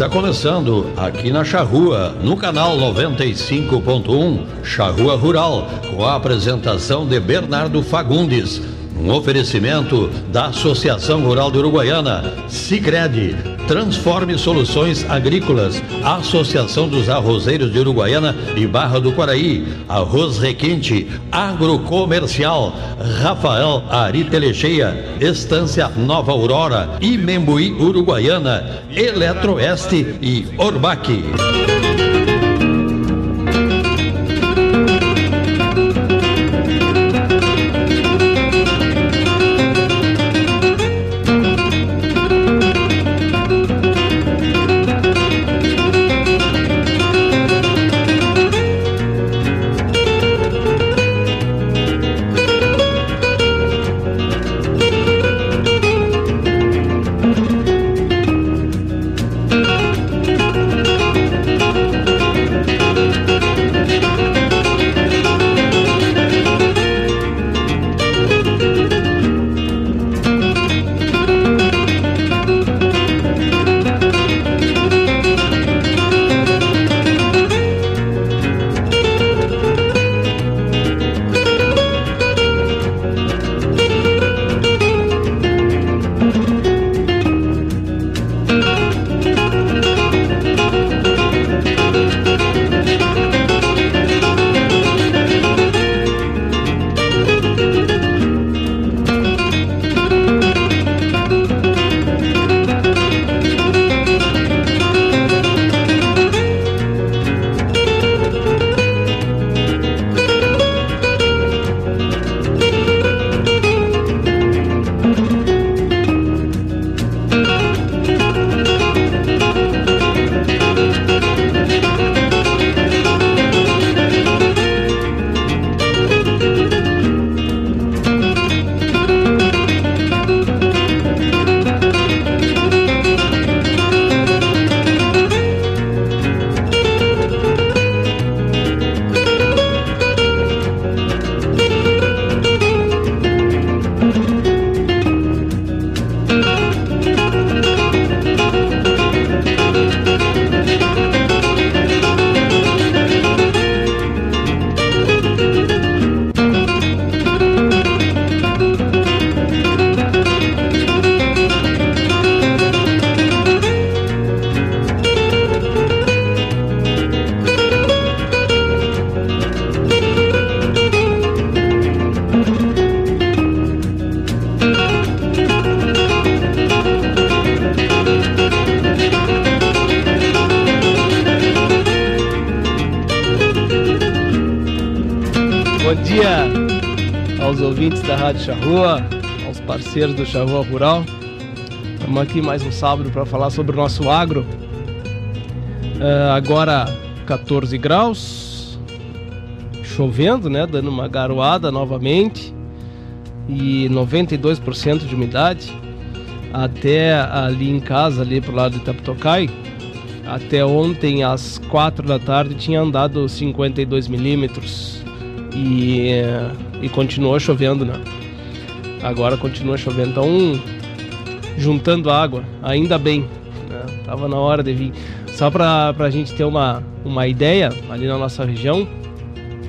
Está começando aqui na Charrua, no canal 95.1, Charrua Rural, com a apresentação de Bernardo Fagundes. Um oferecimento da Associação Rural de Uruguaiana, Sicredi, Transforme Soluções Agrícolas, Associação dos Arrozeiros de Uruguaiana e Barra do Quaraí, Arroz Requinte, Agrocomercial, Rafael Ari Telecheia, Estância Nova Aurora, Imembuí Uruguaiana, Eletroeste e Orbac. Parceiros do Charrua Rural. Estamos aqui mais um sábado para falar sobre o nosso agro. Uh, agora 14 graus, chovendo, né? Dando uma garoada novamente e 92% de umidade. Até ali em casa, ali pro lado de Taptocai, até ontem às 4 da tarde tinha andado 52 milímetros e, e continuou chovendo, né? Agora continua chovendo. Então, juntando água, ainda bem. Né? Tava na hora de vir. Só para a gente ter uma, uma ideia, ali na nossa região,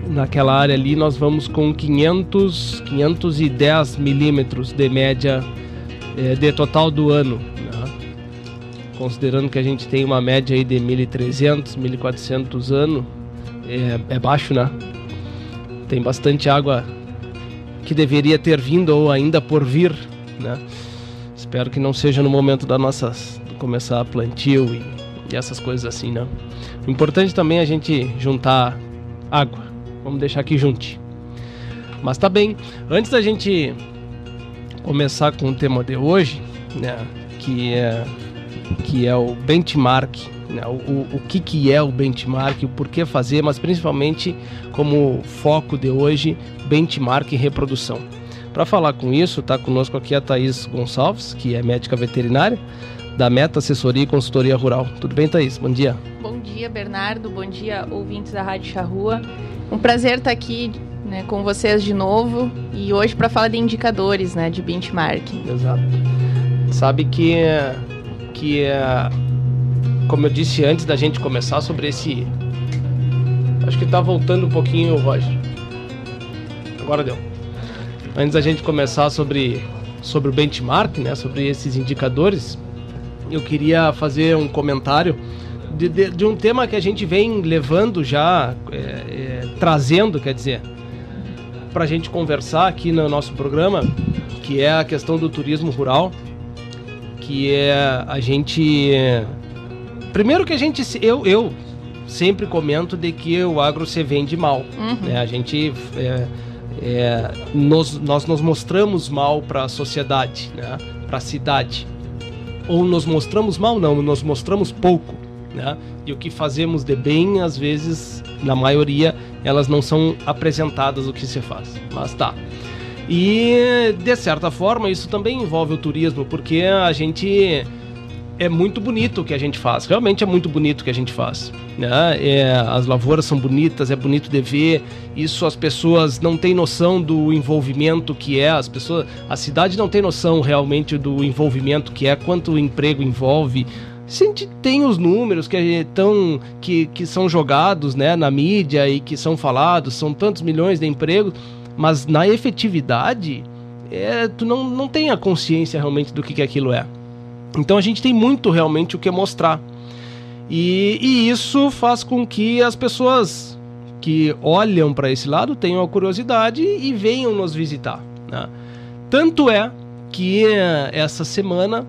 naquela área ali, nós vamos com 500, 510 milímetros de média é, de total do ano. Né? Considerando que a gente tem uma média aí de 1.300, 1.400 anos, é, é baixo, né? Tem bastante água que deveria ter vindo ou ainda por vir, né? Espero que não seja no momento da nossa começar a plantio e, e essas coisas assim, né? O importante também é a gente juntar água. Vamos deixar aqui junte. Mas tá bem. Antes da gente começar com o tema de hoje, né, que é que é o benchmark, né, o, o que, que é o benchmark, o porquê fazer, mas principalmente como foco de hoje, benchmark e reprodução. Para falar com isso, está conosco aqui a Thaís Gonçalves, que é médica veterinária da Meta Assessoria e Consultoria Rural. Tudo bem, Thaís? Bom dia. Bom dia, Bernardo. Bom dia, ouvintes da Rádio Charrua. Um prazer estar aqui né, com vocês de novo e hoje para falar de indicadores, né, de benchmarking. Exato. Sabe que que como eu disse antes da gente começar sobre esse. Acho que tá voltando um pouquinho, Roger. Agora deu. Antes da gente começar sobre, sobre o benchmark, né? Sobre esses indicadores, eu queria fazer um comentário de, de, de um tema que a gente vem levando já, é, é, trazendo, quer dizer, para a gente conversar aqui no nosso programa, que é a questão do turismo rural, que é a gente primeiro que a gente eu, eu sempre comento de que o agro se vende mal, uhum. né? A gente é, é, nos, nós nos mostramos mal para a sociedade, né? Para a cidade ou nos mostramos mal, não, nos mostramos pouco, né? E o que fazemos de bem, às vezes, na maioria, elas não são apresentadas o que se faz. Mas tá. E de certa forma, isso também envolve o turismo, porque a gente é muito bonito o que a gente faz. Realmente é muito bonito o que a gente faz. Né? É, as lavouras são bonitas, é bonito de ver. Isso as pessoas não têm noção do envolvimento que é. As pessoas, a cidade não tem noção realmente do envolvimento que é, quanto o emprego envolve. A gente tem os números que, tão, que, que são jogados né, na mídia e que são falados, são tantos milhões de empregos, mas na efetividade, é, tu não, não tem a consciência realmente do que, que aquilo é. Então a gente tem muito realmente o que mostrar. E, e isso faz com que as pessoas que olham para esse lado tenham a curiosidade e venham nos visitar. Né? Tanto é que eh, essa semana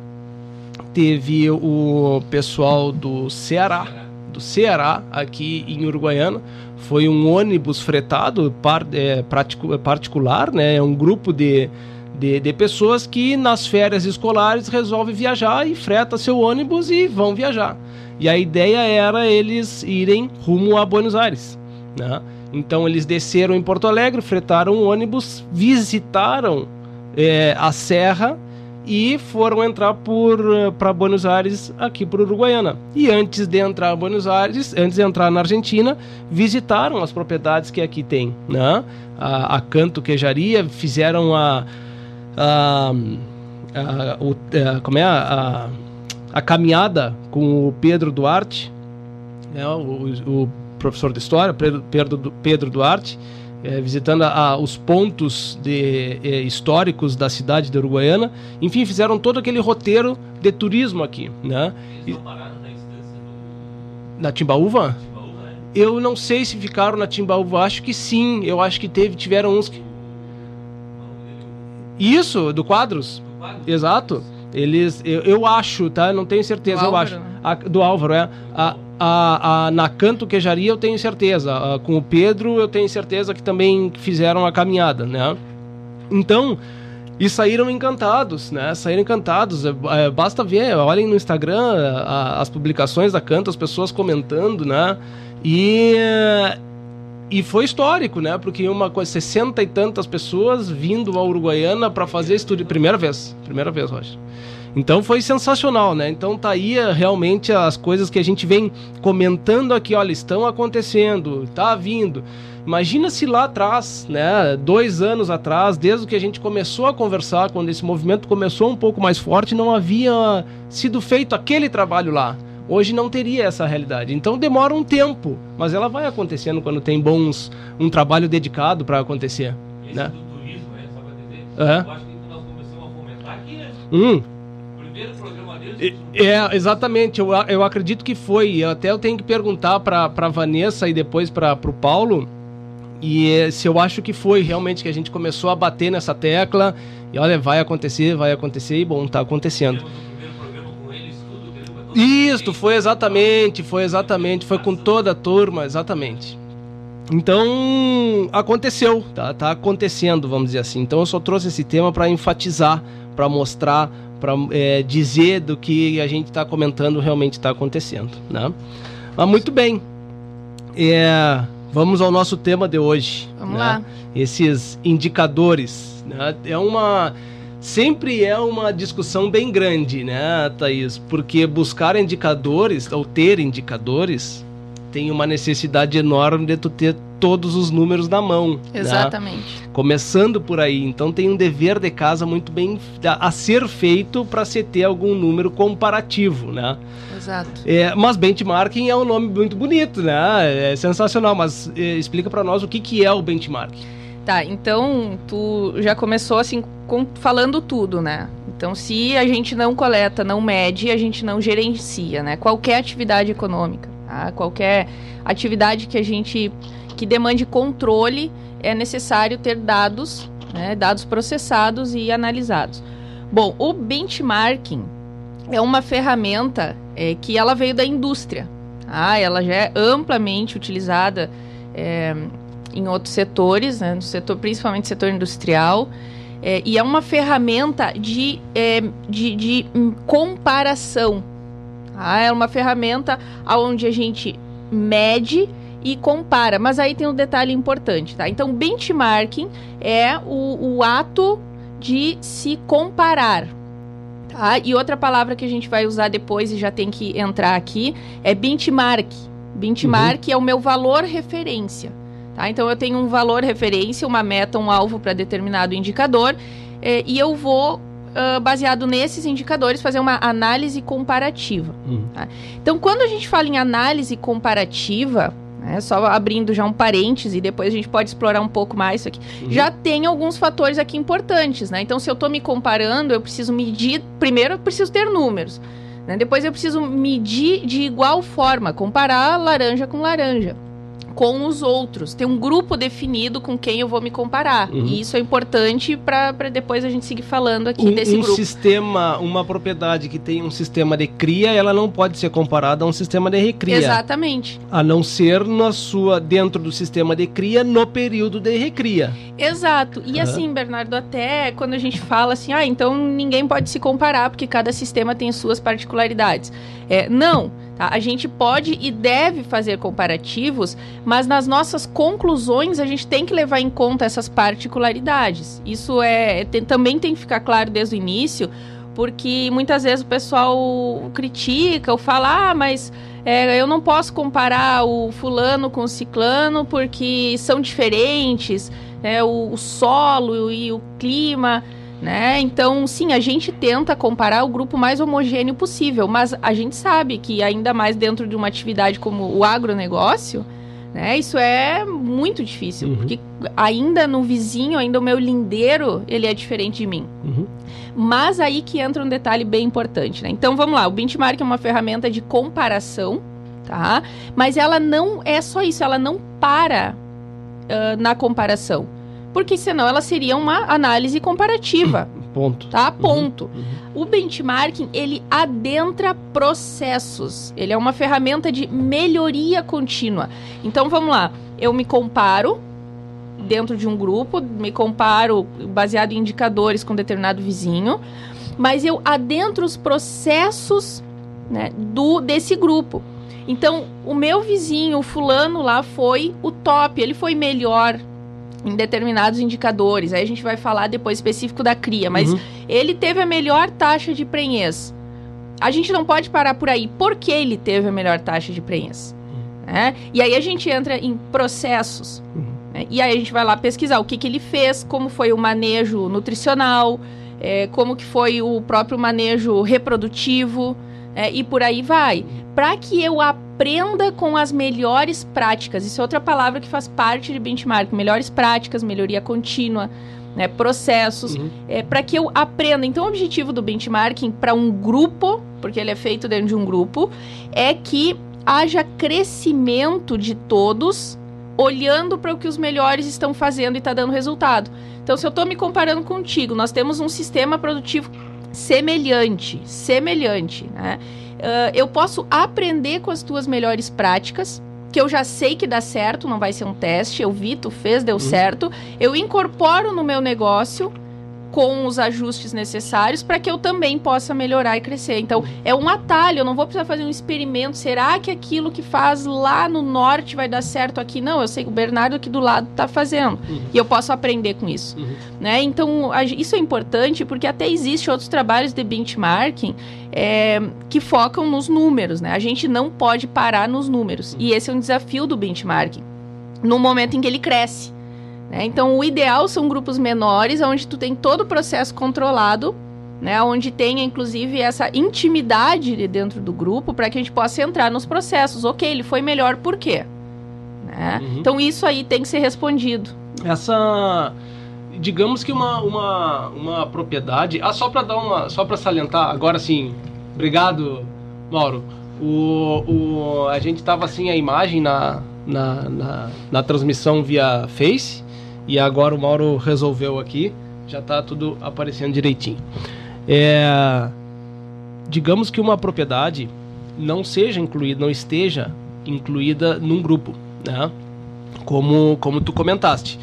teve o pessoal do Ceará, do Ceará aqui em Uruguaiana. Foi um ônibus fretado par, é, particular, né? É um grupo de de, de pessoas que nas férias escolares resolvem viajar e freta seu ônibus e vão viajar. E a ideia era eles irem rumo a Buenos Aires. Né? Então eles desceram em Porto Alegre, fretaram o ônibus, visitaram é, a serra e foram entrar para Buenos Aires aqui por Uruguaiana. E antes de entrar em Buenos Aires, antes de entrar na Argentina, visitaram as propriedades que aqui tem, né? A, a Canto Queijaria, fizeram a a, a, o, a, como é a, a, caminhada com o Pedro Duarte, né, o, o professor de história, Pedro, Pedro Duarte, é, visitando a, os pontos de, é, históricos da cidade de Uruguaiana. Enfim, fizeram todo aquele roteiro de turismo aqui. Né? E, na Timbaúva? Né? Eu não sei se ficaram na Timbaúva, acho que sim. Eu acho que teve, tiveram uns que isso, do quadros. Do quadros? Exato. Eles, eu, eu, acho, tá? Não tenho certeza, do eu Álvaro, acho. Né? A, do Álvaro, é. A, a, a, na Canto Queijaria eu tenho certeza. A, com o Pedro eu tenho certeza que também fizeram a caminhada, né? Então, e saíram encantados, né? Saíram encantados. É, é, basta ver, olhem no Instagram as publicações da Canto, as pessoas comentando, né? E e foi histórico, né? Porque uma coisa, 60 e tantas pessoas vindo à Uruguaiana para fazer estudo. Primeira vez. Primeira vez, Roger. Então foi sensacional, né? Então tá aí eh, realmente as coisas que a gente vem comentando aqui, olha, estão acontecendo, tá vindo. Imagina se lá atrás, né, dois anos atrás, desde que a gente começou a conversar, quando esse movimento começou um pouco mais forte, não havia sido feito aquele trabalho lá hoje não teria essa realidade. Então demora um tempo, mas ela vai acontecendo quando tem bons um trabalho dedicado para acontecer. Esse né? do turismo, é, só para entender, é. eu acho que nós começamos a fomentar aqui, né? Hum. Primeiro programa deles... É, exatamente, eu, eu acredito que foi. Até eu tenho que perguntar para Vanessa e depois para o Paulo. E se eu acho que foi realmente que a gente começou a bater nessa tecla e olha, vai acontecer, vai acontecer e bom, tá acontecendo. Isso, foi exatamente, foi exatamente, foi com toda a turma, exatamente. Então, aconteceu, tá, tá acontecendo, vamos dizer assim. Então, eu só trouxe esse tema para enfatizar, para mostrar, para é, dizer do que a gente está comentando realmente está acontecendo, né? Mas muito bem. É, vamos ao nosso tema de hoje. Vamos né? lá. Esses indicadores. Né? É uma sempre é uma discussão bem grande, né, Thaís? Porque buscar indicadores, ou ter indicadores, tem uma necessidade enorme de tu ter todos os números na mão. Né? Exatamente. Né? Começando por aí. Então tem um dever de casa muito bem a, a ser feito para se ter algum número comparativo, né? Exato. É, mas benchmarking é um nome muito bonito, né? É sensacional. Mas é, explica para nós o que, que é o benchmarking. Tá, então tu já começou assim com, falando tudo, né? Então, se a gente não coleta, não mede, a gente não gerencia, né? Qualquer atividade econômica, tá? qualquer atividade que a gente que demande controle, é necessário ter dados, né? dados processados e analisados. Bom, o benchmarking é uma ferramenta é, que ela veio da indústria. Tá? Ela já é amplamente utilizada é, em outros setores, né? no setor, principalmente setor industrial. É, e é uma ferramenta de, é, de, de comparação. Tá? É uma ferramenta onde a gente mede e compara. Mas aí tem um detalhe importante, tá? Então, benchmarking é o, o ato de se comparar. Tá? E outra palavra que a gente vai usar depois e já tem que entrar aqui é benchmark. Benchmark uhum. é o meu valor referência. Tá? Então eu tenho um valor referência, uma meta, um alvo para determinado indicador eh, e eu vou Uh, baseado nesses indicadores, fazer uma análise comparativa. Uhum. Tá? Então, quando a gente fala em análise comparativa, né, só abrindo já um parêntese, e depois a gente pode explorar um pouco mais isso aqui, uhum. já tem alguns fatores aqui importantes. Né? Então, se eu estou me comparando, eu preciso medir. Primeiro, eu preciso ter números. Né? Depois, eu preciso medir de igual forma, comparar laranja com laranja com os outros. Tem um grupo definido com quem eu vou me comparar. Uhum. E isso é importante para depois a gente seguir falando aqui um, desse um grupo. Um sistema, uma propriedade que tem um sistema de cria, ela não pode ser comparada a um sistema de recria. Exatamente. A não ser na sua dentro do sistema de cria no período de recria. Exato. E uhum. assim, Bernardo, até quando a gente fala assim, ah, então ninguém pode se comparar porque cada sistema tem suas particularidades. É, não. Tá? A gente pode e deve fazer comparativos, mas nas nossas conclusões a gente tem que levar em conta essas particularidades. Isso é tem, também tem que ficar claro desde o início, porque muitas vezes o pessoal critica ou fala, ah, mas é, eu não posso comparar o fulano com o ciclano porque são diferentes, é, o, o solo e o clima. Né? Então, sim, a gente tenta comparar o grupo mais homogêneo possível, mas a gente sabe que ainda mais dentro de uma atividade como o agronegócio, né? Isso é muito difícil, uhum. porque ainda no vizinho, ainda o meu lindeiro, ele é diferente de mim. Uhum. Mas aí que entra um detalhe bem importante, né? Então, vamos lá, o benchmark é uma ferramenta de comparação, tá? Mas ela não é só isso, ela não para uh, na comparação porque senão ela seria uma análise comparativa. Ponto. Tá? Uhum. Ponto. Uhum, uhum. O benchmarking, ele adentra processos. Ele é uma ferramenta de melhoria contínua. Então, vamos lá. Eu me comparo dentro de um grupo, me comparo baseado em indicadores com determinado vizinho, mas eu adentro os processos né, do desse grupo. Então, o meu vizinho, o fulano lá, foi o top, ele foi melhor em determinados indicadores. Aí a gente vai falar depois específico da cria, mas uhum. ele teve a melhor taxa de prenhez. A gente não pode parar por aí. Por que ele teve a melhor taxa de prenhez? Uhum. Né? E aí a gente entra em processos. Uhum. Né? E aí a gente vai lá pesquisar o que, que ele fez, como foi o manejo nutricional, é, como que foi o próprio manejo reprodutivo, é, e por aí vai. Para que eu aprenda com as melhores práticas. Isso é outra palavra que faz parte de benchmark. Melhores práticas, melhoria contínua, né, processos, uhum. é, para que eu aprenda. Então, o objetivo do benchmarking para um grupo, porque ele é feito dentro de um grupo, é que haja crescimento de todos olhando para o que os melhores estão fazendo e está dando resultado. Então, se eu estou me comparando contigo, nós temos um sistema produtivo semelhante, semelhante, né? Uh, eu posso aprender com as tuas melhores práticas, que eu já sei que dá certo, não vai ser um teste. Eu vi, tu fez, deu uhum. certo. Eu incorporo no meu negócio com os ajustes necessários para que eu também possa melhorar e crescer. Então, é um atalho, eu não vou precisar fazer um experimento. Será que aquilo que faz lá no norte vai dar certo aqui? Não, eu sei que o Bernardo aqui do lado está fazendo. Uhum. E eu posso aprender com isso. Uhum. Né? Então, isso é importante porque até existe outros trabalhos de benchmarking é, que focam nos números. Né? A gente não pode parar nos números. Uhum. E esse é um desafio do benchmarking. No momento em que ele cresce. Né? Então, o ideal são grupos menores, onde tu tem todo o processo controlado, né? onde tenha, inclusive, essa intimidade dentro do grupo, para que a gente possa entrar nos processos. Ok, ele foi melhor, por quê? Né? Uhum. Então, isso aí tem que ser respondido. Essa digamos que uma, uma, uma propriedade. Ah, só para dar uma. Só para salientar, agora sim. Obrigado, Mauro. O, o, a gente tava assim a imagem na, na, na, na transmissão via Face. E agora o Mauro resolveu aqui, já está tudo aparecendo direitinho. É, digamos que uma propriedade não seja incluída, não esteja incluída num grupo, né? Como, como tu comentaste.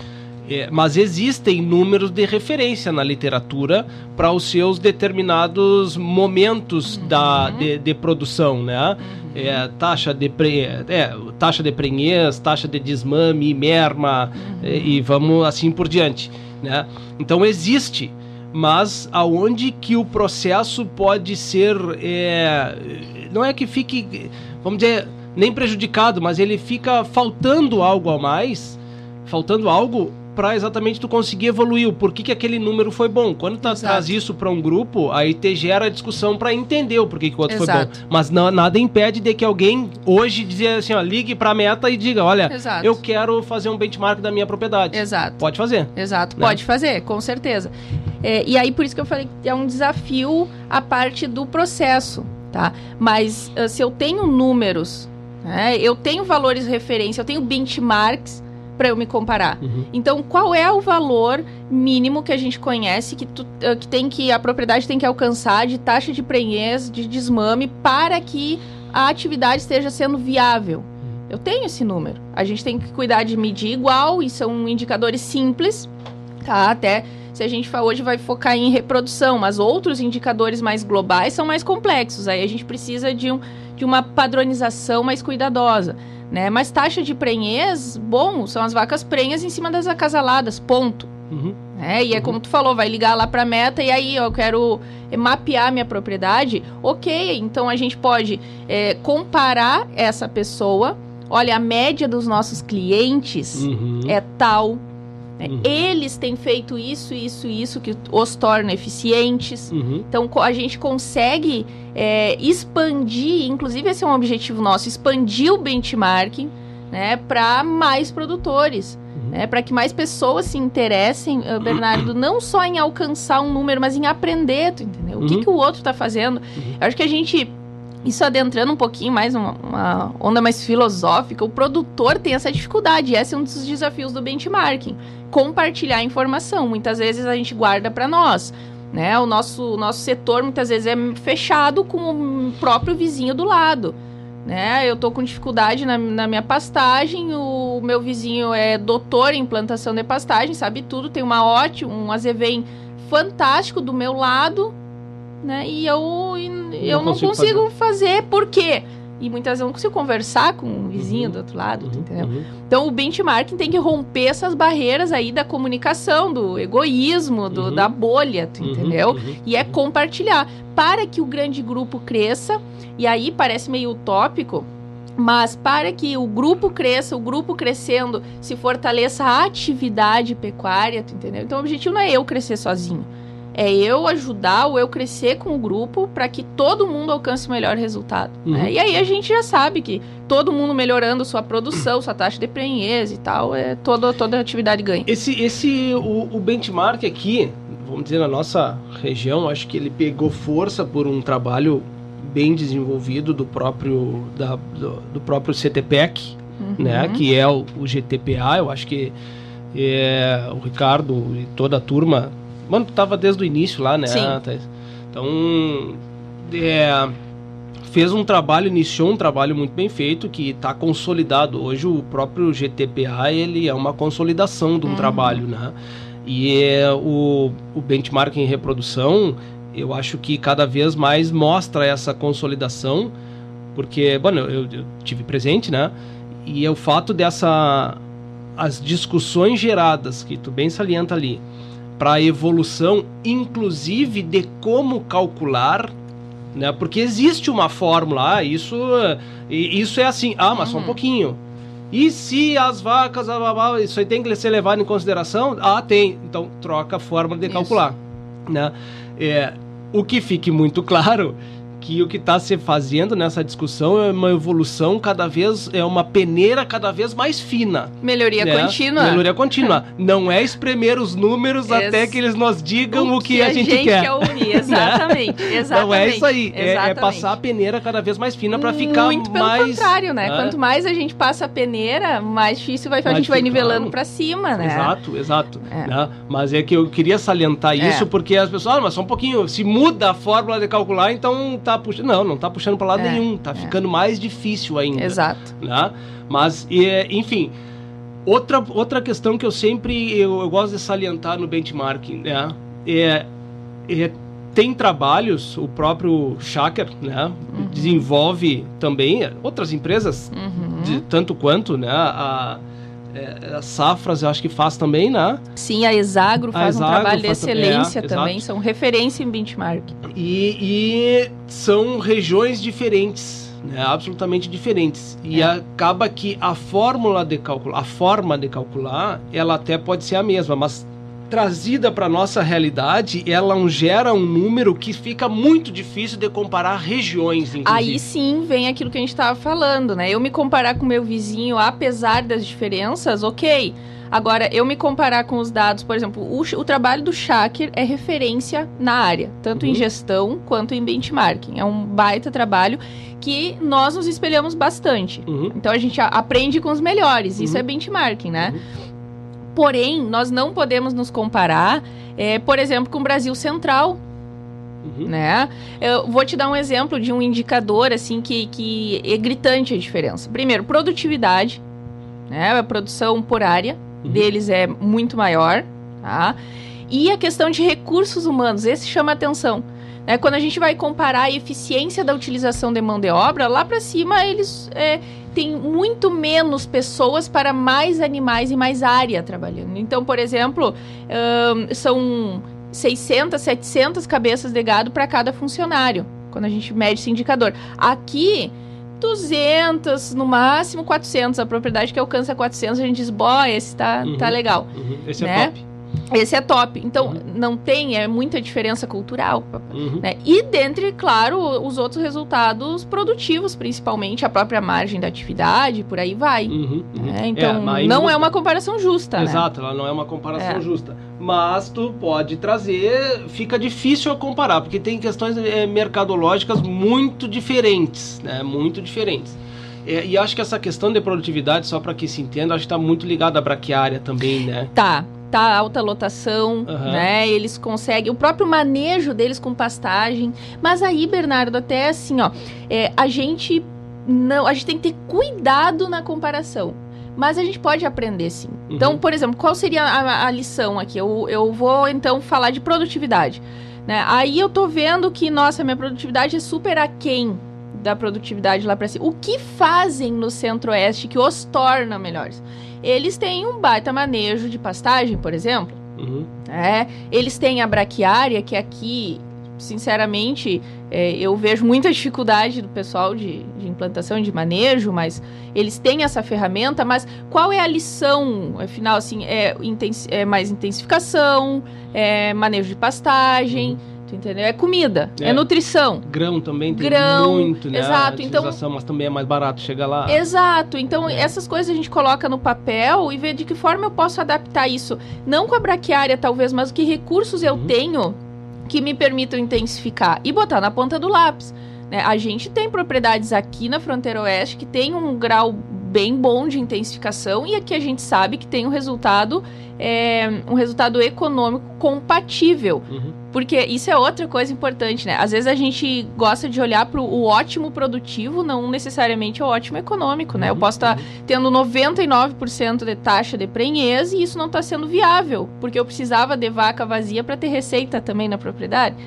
É, mas existem números de referência na literatura para os seus determinados momentos uhum. da, de, de, produção, né? Uhum. É, taxa de pre, é, taxa de prenhez, taxa de desmame, merma uhum. e, e vamos assim por diante, né? Então existe, mas aonde que o processo pode ser, é, não é que fique, vamos dizer, nem prejudicado, mas ele fica faltando algo a mais, faltando algo para exatamente tu conseguir evoluir o porquê que aquele número foi bom. Quando tu traz isso para um grupo, aí te gera discussão para entender o porquê que o outro Exato. foi bom. Mas não, nada impede de que alguém hoje dizer assim, ó, ligue para a meta e diga, olha, Exato. eu quero fazer um benchmark da minha propriedade. Exato. Pode fazer. Exato, né? pode fazer, com certeza. É, e aí por isso que eu falei que é um desafio a parte do processo, tá? Mas uh, se eu tenho números, né, eu tenho valores referência, eu tenho benchmarks para eu me comparar. Uhum. Então, qual é o valor mínimo que a gente conhece que, tu, eh, que tem que a propriedade tem que alcançar de taxa de prenhez, de desmame para que a atividade esteja sendo viável? Eu tenho esse número. A gente tem que cuidar de medir igual e são indicadores simples, tá? Até se a gente for, hoje vai focar em reprodução, mas outros indicadores mais globais são mais complexos. Aí a gente precisa de, um, de uma padronização mais cuidadosa né? Mas taxa de prenhez, bom, são as vacas prenhas em cima das acasaladas, ponto. Uhum. É, e é como tu falou, vai ligar lá para a meta e aí eu quero mapear minha propriedade. Ok, então a gente pode é, comparar essa pessoa. Olha, a média dos nossos clientes uhum. é tal? Uhum. Eles têm feito isso, isso, isso que os torna eficientes. Uhum. Então a gente consegue é, expandir, inclusive esse é um objetivo nosso, expandir o benchmarking né, para mais produtores. Uhum. Né, para que mais pessoas se interessem, uh, Bernardo, não só em alcançar um número, mas em aprender, entendeu? O que, uhum. que o outro está fazendo. Uhum. Eu acho que a gente isso adentrando um pouquinho mais, uma, uma, onda mais filosófica, o produtor tem essa dificuldade. Esse é um dos desafios do benchmarking. Compartilhar informação. Muitas vezes a gente guarda para nós. Né? O nosso, nosso setor muitas vezes é fechado com o próprio vizinho do lado. Né? Eu estou com dificuldade na, na, minha pastagem, o meu vizinho é doutor em plantação de pastagem, sabe tudo, tem uma ótima, um azevém fantástico do meu lado, né? E eu, eu não, não consigo, consigo fazer. fazer. por quê? E muitas vezes eu não consigo conversar com o vizinho uhum. do outro lado, uhum. entendeu? Uhum. Então o benchmarking tem que romper essas barreiras aí da comunicação, do egoísmo, do, uhum. da bolha, uhum. entendeu? Uhum. E é compartilhar para que o grande grupo cresça. E aí parece meio utópico, mas para que o grupo cresça, o grupo crescendo, se fortaleça a atividade pecuária, entendeu? Então o objetivo não é eu crescer sozinho é eu ajudar ou eu crescer com o grupo para que todo mundo alcance o melhor resultado. Né? Uhum. Né? E aí a gente já sabe que todo mundo melhorando sua produção, sua taxa de prenhez e tal, é toda, toda a atividade ganha. Esse, esse o, o benchmark aqui, vamos dizer, na nossa região, acho que ele pegou força por um trabalho bem desenvolvido do próprio, da, do, do próprio CTPEC, uhum. né, que é o, o GTPA, eu acho que é, o Ricardo e toda a turma Mano, tu tava desde o início lá, né? Sim. Então, é, fez um trabalho, iniciou um trabalho muito bem feito que está consolidado. Hoje o próprio GTPA ele é uma consolidação de um uhum. trabalho, né? E é, o, o benchmark em reprodução, eu acho que cada vez mais mostra essa consolidação, porque, bom, eu, eu tive presente, né? E é o fato dessa as discussões geradas que tu bem salienta ali para a evolução, inclusive de como calcular, né? Porque existe uma fórmula, ah, isso isso é assim, ah, mas uhum. só um uhum. pouquinho. E se as vacas, isso aí tem que ser levado em consideração? Ah, tem. Então troca a forma de calcular, né? É, o que fique muito claro que o que está se fazendo nessa discussão é uma evolução cada vez, é uma peneira cada vez mais fina. Melhoria né? contínua. Melhoria contínua. Não é espremer os números até que eles nos digam o, o que, que, a, gente, gente quer. quer ouvir. Exatamente, né? exatamente. Não é isso aí. É, é, passar a peneira cada vez mais fina para ficar Muito pelo mais... contrário, né? Quanto mais a gente passa a peneira, mais difícil vai, a gente vai nivelando para cima, né? Exato, exato. É. Né? Mas é que eu queria salientar é. isso porque as pessoas, ah, mas só um pouquinho, se muda a fórmula de calcular, então tá puxando. Não, não tá puxando para lado é, nenhum, tá é. ficando mais difícil ainda. Exato. Né? Mas, é, enfim, outra, outra questão que eu sempre eu, eu gosto de salientar no benchmarking, né? É, é, tem trabalhos, o próprio Shaker, né? Uhum. Desenvolve também, outras empresas, uhum. de, tanto quanto, né? A, é, as safras eu acho que faz também, né? Sim, a Exagro faz Exagro um trabalho de excelência é, também, são referência em benchmark. E, e são regiões diferentes, né? absolutamente diferentes. E é. acaba que a fórmula de calcular, a forma de calcular, ela até pode ser a mesma, mas trazida para nossa realidade, ela gera um número que fica muito difícil de comparar regiões. Inclusive. Aí sim vem aquilo que a gente estava falando, né? Eu me comparar com meu vizinho, apesar das diferenças, ok. Agora, eu me comparar com os dados, por exemplo, o, o trabalho do Shaker é referência na área, tanto uhum. em gestão quanto em benchmarking. É um baita trabalho que nós nos espelhamos bastante. Uhum. Então a gente aprende com os melhores, uhum. isso é benchmarking, né? Uhum. Porém, nós não podemos nos comparar, é, por exemplo, com o Brasil Central, Uhum. Né? Eu vou te dar um exemplo de um indicador assim que, que é gritante a diferença. Primeiro, produtividade, né? A produção por área uhum. deles é muito maior, tá? E a questão de recursos humanos, esse chama atenção. Né? Quando a gente vai comparar a eficiência da utilização de mão de obra, lá para cima eles é, tem muito menos pessoas para mais animais e mais área trabalhando. Então, por exemplo, são 600, 700 cabeças de gado para cada funcionário, quando a gente mede esse indicador. Aqui, 200, no máximo 400. A propriedade que alcança 400, a gente diz, boy, esse tá, uhum, tá legal. Uhum, esse é né? é top. Esse é top. Então, uhum. não tem, é muita diferença cultural. Uhum. Né? E dentre, claro, os outros resultados produtivos, principalmente, a própria margem da atividade, por aí vai. Uhum. uhum. É, então, é, não é uma comparação justa. Né? Exato, né? ela não é uma comparação é. justa. Mas tu pode trazer, fica difícil a comparar, porque tem questões é, mercadológicas muito diferentes, né? Muito diferentes. É, e acho que essa questão de produtividade, só para que se entenda, acho que está muito ligada à braquiária também, né? Tá, tá alta lotação, uhum. né? Eles conseguem o próprio manejo deles com pastagem. Mas aí, Bernardo, até assim, ó, é, a gente não, a gente tem que ter cuidado na comparação. Mas a gente pode aprender sim. Uhum. Então, por exemplo, qual seria a, a, lição aqui? Eu, eu vou então falar de produtividade. Né? Aí eu tô vendo que, nossa, minha produtividade é super aquém da produtividade lá para cima. O que fazem no Centro-Oeste que os torna melhores? Eles têm um baita manejo de pastagem, por exemplo. Uhum. É, eles têm a braquiária, que aqui, sinceramente, é, eu vejo muita dificuldade do pessoal de, de implantação de manejo, mas eles têm essa ferramenta. Mas qual é a lição, afinal, assim, é, é mais intensificação, é manejo de pastagem. Uhum entendeu? É comida, é, é nutrição. Grão também tem Grão, muito, né? Exato, então. Mas também é mais barato chegar lá. Exato. Então, é. essas coisas a gente coloca no papel e vê de que forma eu posso adaptar isso. Não com a braquiária, talvez, mas que recursos eu uhum. tenho que me permitam intensificar e botar na ponta do lápis. Né? A gente tem propriedades aqui na fronteira oeste que tem um grau bem bom de intensificação e aqui a gente sabe que tem um resultado é, um resultado econômico compatível. Uhum. Porque isso é outra coisa importante, né? Às vezes a gente gosta de olhar para o ótimo produtivo, não necessariamente o ótimo econômico, né? Uhum. Eu posso estar tá tendo 99% de taxa de prenhez e isso não está sendo viável, porque eu precisava de vaca vazia para ter receita também na propriedade.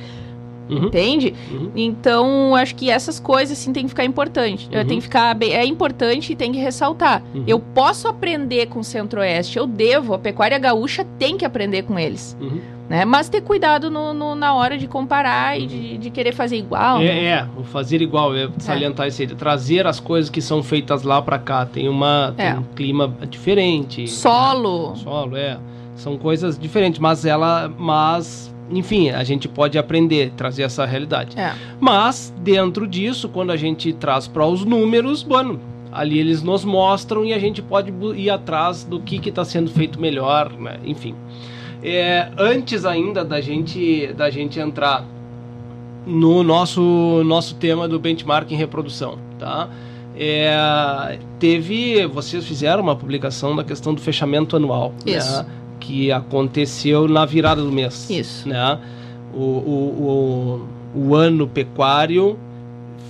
Uhum. Entende? Uhum. Então, acho que essas coisas assim tem que ficar importante. Uhum. Tem que ficar bem, é importante e tem que ressaltar. Uhum. Eu posso aprender com o Centro-Oeste, eu devo, a pecuária gaúcha tem que aprender com eles. Uhum. Né? Mas ter cuidado no, no, na hora de comparar e de, de querer fazer igual. É, né? é, fazer igual, é salientar é. isso aí, trazer as coisas que são feitas lá para cá. Tem, uma, tem é. um clima diferente. Solo. Né? Solo, é. São coisas diferentes, mas ela. Mas enfim, a gente pode aprender, trazer essa realidade. É. Mas, dentro disso, quando a gente traz para os números, bueno, ali eles nos mostram e a gente pode ir atrás do que está sendo feito melhor, né? enfim. É, antes ainda da gente, da gente entrar no nosso, nosso tema do benchmark em reprodução, tá? É, teve, vocês fizeram uma publicação da questão do fechamento anual, né? Isso. Né? Que aconteceu na virada do mês. Isso. Né? O, o, o, o ano pecuário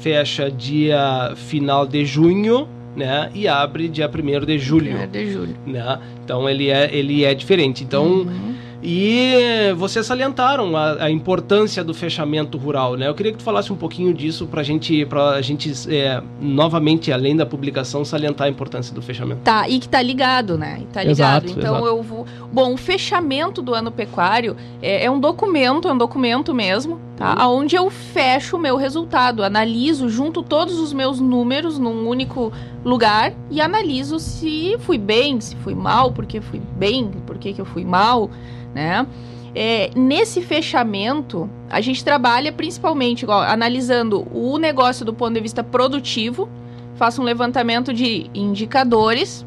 fecha dia final de junho, né? E abre dia 1 de julho. 1 de julho. Né? Então ele é, ele é diferente. Então uhum. E vocês salientaram a, a, importância do fechamento rural, né? Eu queria que tu falasse um pouquinho disso para gente, a gente é, novamente, além da publicação, salientar a importância do fechamento. Tá, e que tá ligado, né? E tá ligado. Exato, então exato. eu vou. Bom, o fechamento do ano pecuário é, é um documento, é um documento mesmo, tá? Uhum. Onde eu fecho o meu resultado, analiso, junto todos os meus números num único lugar e analiso se fui bem, se fui mal, porque fui bem, por que eu fui mal né? É, nesse fechamento, a gente trabalha principalmente igual, analisando o negócio do ponto de vista produtivo, faço um levantamento de indicadores,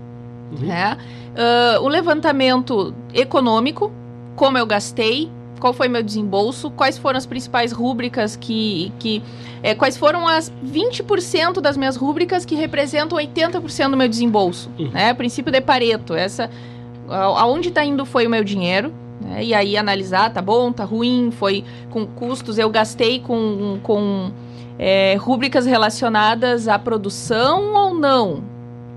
uhum. né? Uh, o levantamento econômico, como eu gastei, qual foi meu desembolso, quais foram as principais rúbricas que. que é, quais foram as 20% das minhas rúbricas que representam 80% do meu desembolso. Uhum. Né? Princípio de Pareto. Essa, aonde está indo foi o meu dinheiro. Né? E aí analisar, tá bom, tá ruim, foi com custos, eu gastei com, com é, rúbricas relacionadas à produção ou não.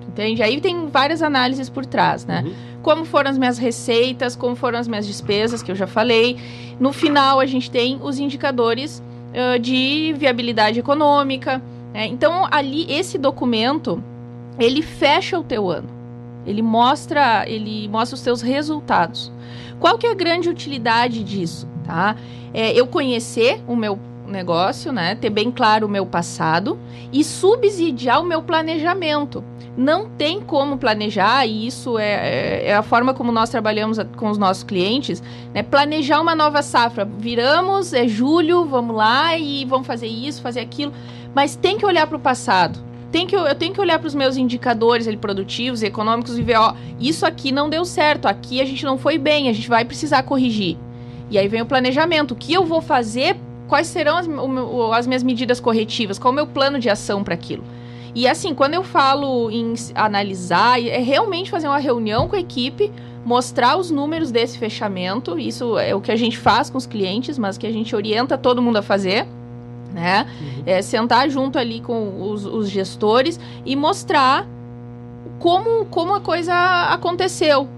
Entende? Aí tem várias análises por trás, né? Uhum. Como foram as minhas receitas, como foram as minhas despesas, que eu já falei. No final, a gente tem os indicadores uh, de viabilidade econômica. Né? Então, ali, esse documento, ele fecha o teu ano. Ele mostra, ele mostra os seus resultados. Qual que é a grande utilidade disso, tá? É eu conhecer o meu negócio, né? Ter bem claro o meu passado e subsidiar o meu planejamento. Não tem como planejar, e isso é, é, é, a forma como nós trabalhamos com os nossos clientes, né? Planejar uma nova safra. Viramos, é julho, vamos lá e vamos fazer isso, fazer aquilo. Mas tem que olhar para o passado tem que, eu tenho que olhar para os meus indicadores ali, produtivos e econômicos e ver, ó, isso aqui não deu certo, aqui a gente não foi bem, a gente vai precisar corrigir. E aí vem o planejamento. O que eu vou fazer? Quais serão as, o, as minhas medidas corretivas? Qual o meu plano de ação para aquilo? E assim, quando eu falo em analisar, é realmente fazer uma reunião com a equipe, mostrar os números desse fechamento. Isso é o que a gente faz com os clientes, mas que a gente orienta todo mundo a fazer né? Uhum. É, sentar junto ali com os, os, gestores e mostrar como, como a coisa aconteceu.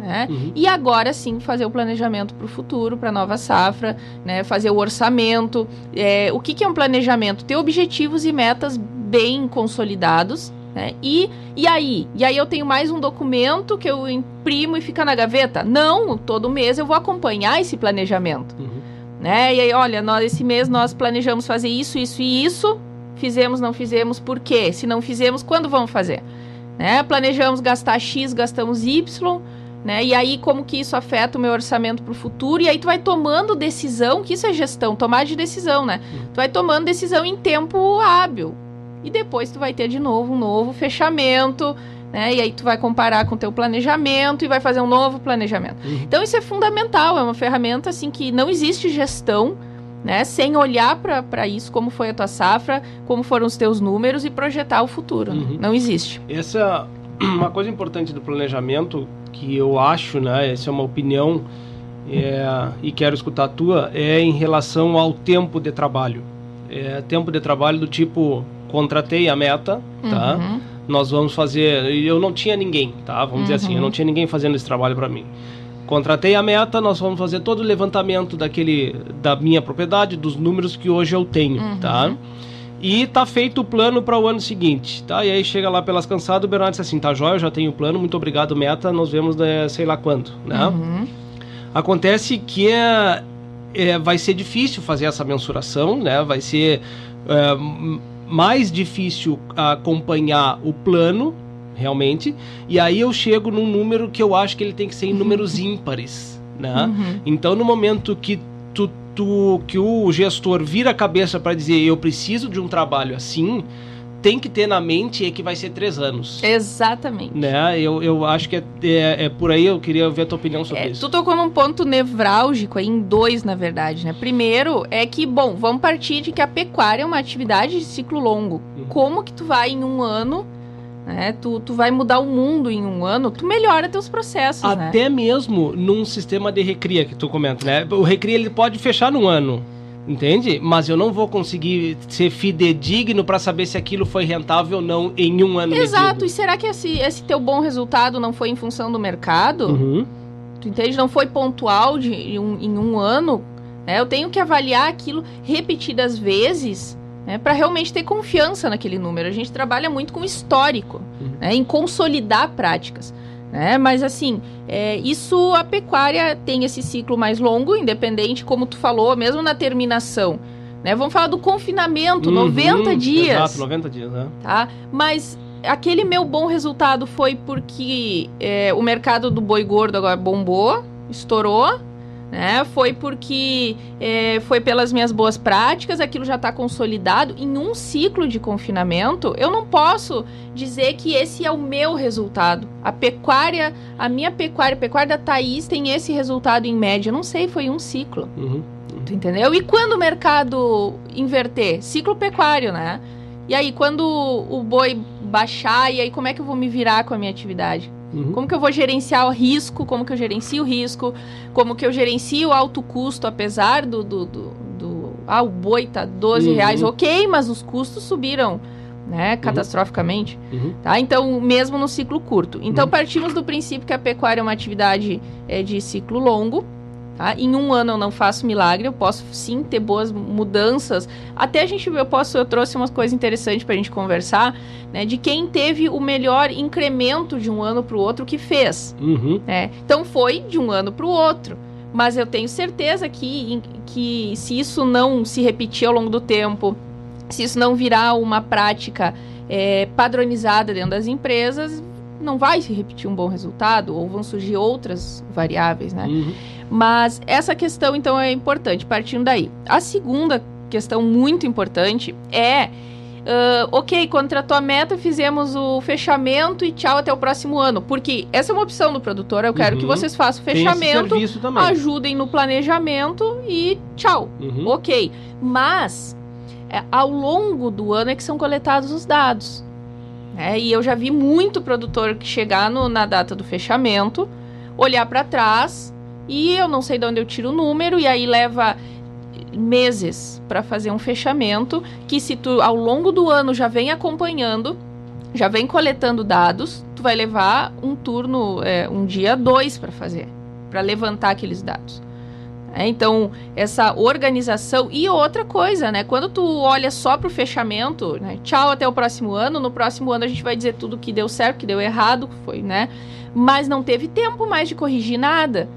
Né? Uhum. E agora sim fazer o planejamento para o futuro, para a nova safra, né? fazer o orçamento. É, o que, que é um planejamento? Ter objetivos e metas bem consolidados. Né? E, e aí? E aí eu tenho mais um documento que eu imprimo e fica na gaveta? Não, todo mês eu vou acompanhar esse planejamento. Uhum né? E aí, olha, nós esse mês nós planejamos fazer isso, isso e isso. Fizemos, não fizemos, por quê? Se não fizemos, quando vamos fazer? Né? Planejamos gastar X, gastamos Y, né? E aí, como que isso afeta o meu orçamento para o futuro? E aí tu vai tomando decisão, que isso é gestão, tomar de decisão, né? Hum. Tu vai tomando decisão em tempo hábil. E depois tu vai ter de novo um novo fechamento, né? E aí tu vai comparar com o teu planejamento e vai fazer um novo planejamento. Uhum. Então isso é fundamental, é uma ferramenta assim que não existe gestão né? Sem olhar para isso, como foi a tua safra, como foram os teus números e projetar o futuro. Né? Uhum. Né? Não existe. Essa uma coisa importante do planejamento que eu acho, né? Essa é uma opinião é, e quero escutar a tua, é em relação ao tempo de trabalho. É, tempo de trabalho do tipo, contratei a meta, tá? Uhum. Nós vamos fazer. Eu não tinha ninguém, tá? Vamos uhum. dizer assim, eu não uhum. tinha ninguém fazendo esse trabalho para mim. Contratei a meta, nós vamos fazer todo o levantamento daquele da minha propriedade, dos números que hoje eu tenho, uhum. tá? E tá feito o plano para o ano seguinte, tá? E aí chega lá pelas cansadas, o Bernardo disse assim, tá jóia, eu já tenho o plano, muito obrigado, meta, nós vemos né, sei lá quando, né? Uhum. Acontece que é, é, vai ser difícil fazer essa mensuração, né? Vai ser é, mais difícil acompanhar o plano, realmente. E aí eu chego num número que eu acho que ele tem que ser em números ímpares, né? Uhum. Então, no momento que tu, que o gestor vira a cabeça para dizer eu preciso de um trabalho assim, tem que ter na mente é que vai ser três anos. Exatamente. Né? Eu, eu acho que é, é, é por aí, eu queria ver a tua opinião sobre é, isso. Tu tocou num ponto nevrálgico aí, em dois, na verdade, né? Primeiro é que, bom, vamos partir de que a pecuária é uma atividade de ciclo longo. Uhum. Como que tu vai em um ano né? Tu, tu vai mudar o mundo em um ano, tu melhora teus processos, né? Até né? mesmo num sistema de recria que tu comenta, né? O recria ele pode fechar num ano. Entende? Mas eu não vou conseguir ser fidedigno para saber se aquilo foi rentável ou não em um ano. Exato. Medido. E será que esse, esse teu bom resultado não foi em função do mercado? Uhum. Tu entende? Não foi pontual de, em, um, em um ano? É, eu tenho que avaliar aquilo repetidas vezes né, para realmente ter confiança naquele número. A gente trabalha muito com histórico, uhum. né, em consolidar práticas. Né? Mas assim, é, isso a pecuária tem esse ciclo mais longo, independente, como tu falou, mesmo na terminação. Né? Vamos falar do confinamento, uhum, 90 dias. Exato, 90 dias, né? Tá? Mas aquele meu bom resultado foi porque é, o mercado do boi gordo agora bombou, estourou, né? Foi porque é, foi pelas minhas boas práticas, aquilo já está consolidado. Em um ciclo de confinamento, eu não posso dizer que esse é o meu resultado. A pecuária, a minha pecuária, a pecuária da Thaís tem esse resultado em média. não sei, foi um ciclo. Uhum, uhum. Entendeu? E quando o mercado inverter? Ciclo pecuário, né? E aí, quando o boi baixar, e aí como é que eu vou me virar com a minha atividade? Uhum. Como que eu vou gerenciar o risco? Como que eu gerencio o risco? Como que eu gerencio o alto custo, apesar do. do, do, do ah, o boi tá 12 uhum. reais, ok, mas os custos subiram. Né, uhum. catastroficamente, uhum. tá? Então, mesmo no ciclo curto. Então, uhum. partimos do princípio que a pecuária é uma atividade é, de ciclo longo, Tá? Em um ano eu não faço milagre, eu posso sim ter boas mudanças. Até a gente, eu posso, eu trouxe umas coisas interessantes para a gente conversar, né? De quem teve o melhor incremento de um ano para o outro que fez. Uhum. Né? Então foi de um ano para o outro. Mas eu tenho certeza que, que se isso não se repetir ao longo do tempo, se isso não virar uma prática é, padronizada dentro das empresas, não vai se repetir um bom resultado ou vão surgir outras variáveis, né? Uhum. Mas essa questão, então, é importante, partindo daí. A segunda questão muito importante é. Uh, ok, contra a tua meta fizemos o fechamento e tchau até o próximo ano. Porque essa é uma opção do produtor. Eu quero uhum. que vocês façam o fechamento, ajudem no planejamento e tchau. Uhum. Ok. Mas é, ao longo do ano é que são coletados os dados. É, e eu já vi muito produtor que chegar no, na data do fechamento, olhar para trás e eu não sei de onde eu tiro o número, e aí leva meses para fazer um fechamento que se tu ao longo do ano já vem acompanhando, já vem coletando dados, tu vai levar um turno, é, um dia dois para fazer, para levantar aqueles dados. É, então, essa organização. E outra coisa, né? Quando tu olha só para o fechamento, né? Tchau, até o próximo ano. No próximo ano a gente vai dizer tudo que deu certo, que deu errado, foi, né? Mas não teve tempo mais de corrigir nada.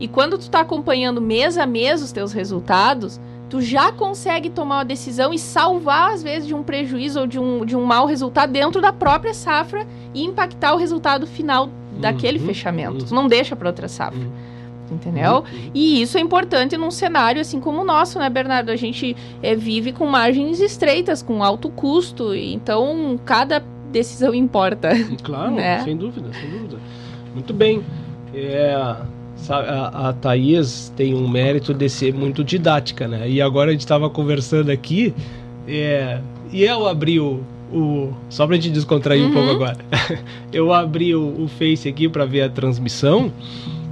E quando tu está acompanhando mês a mês os teus resultados, tu já consegue tomar uma decisão e salvar, às vezes, de um prejuízo ou de um, de um mau resultado dentro da própria safra e impactar o resultado final daquele uhum, fechamento. Uhum. Tu não deixa para outra safra. Uhum. Entendeu? Uhum. E isso é importante num cenário assim como o nosso, né, Bernardo? A gente é, vive com margens estreitas, com alto custo, então cada decisão importa. Claro, né? sem dúvida, sem dúvida. Muito bem. É, a, a Thaís tem um mérito de ser muito didática, né? E agora a gente estava conversando aqui, é, e eu abri o, o. Só pra gente descontrair uhum. um pouco agora. eu abri o, o Face aqui para ver a transmissão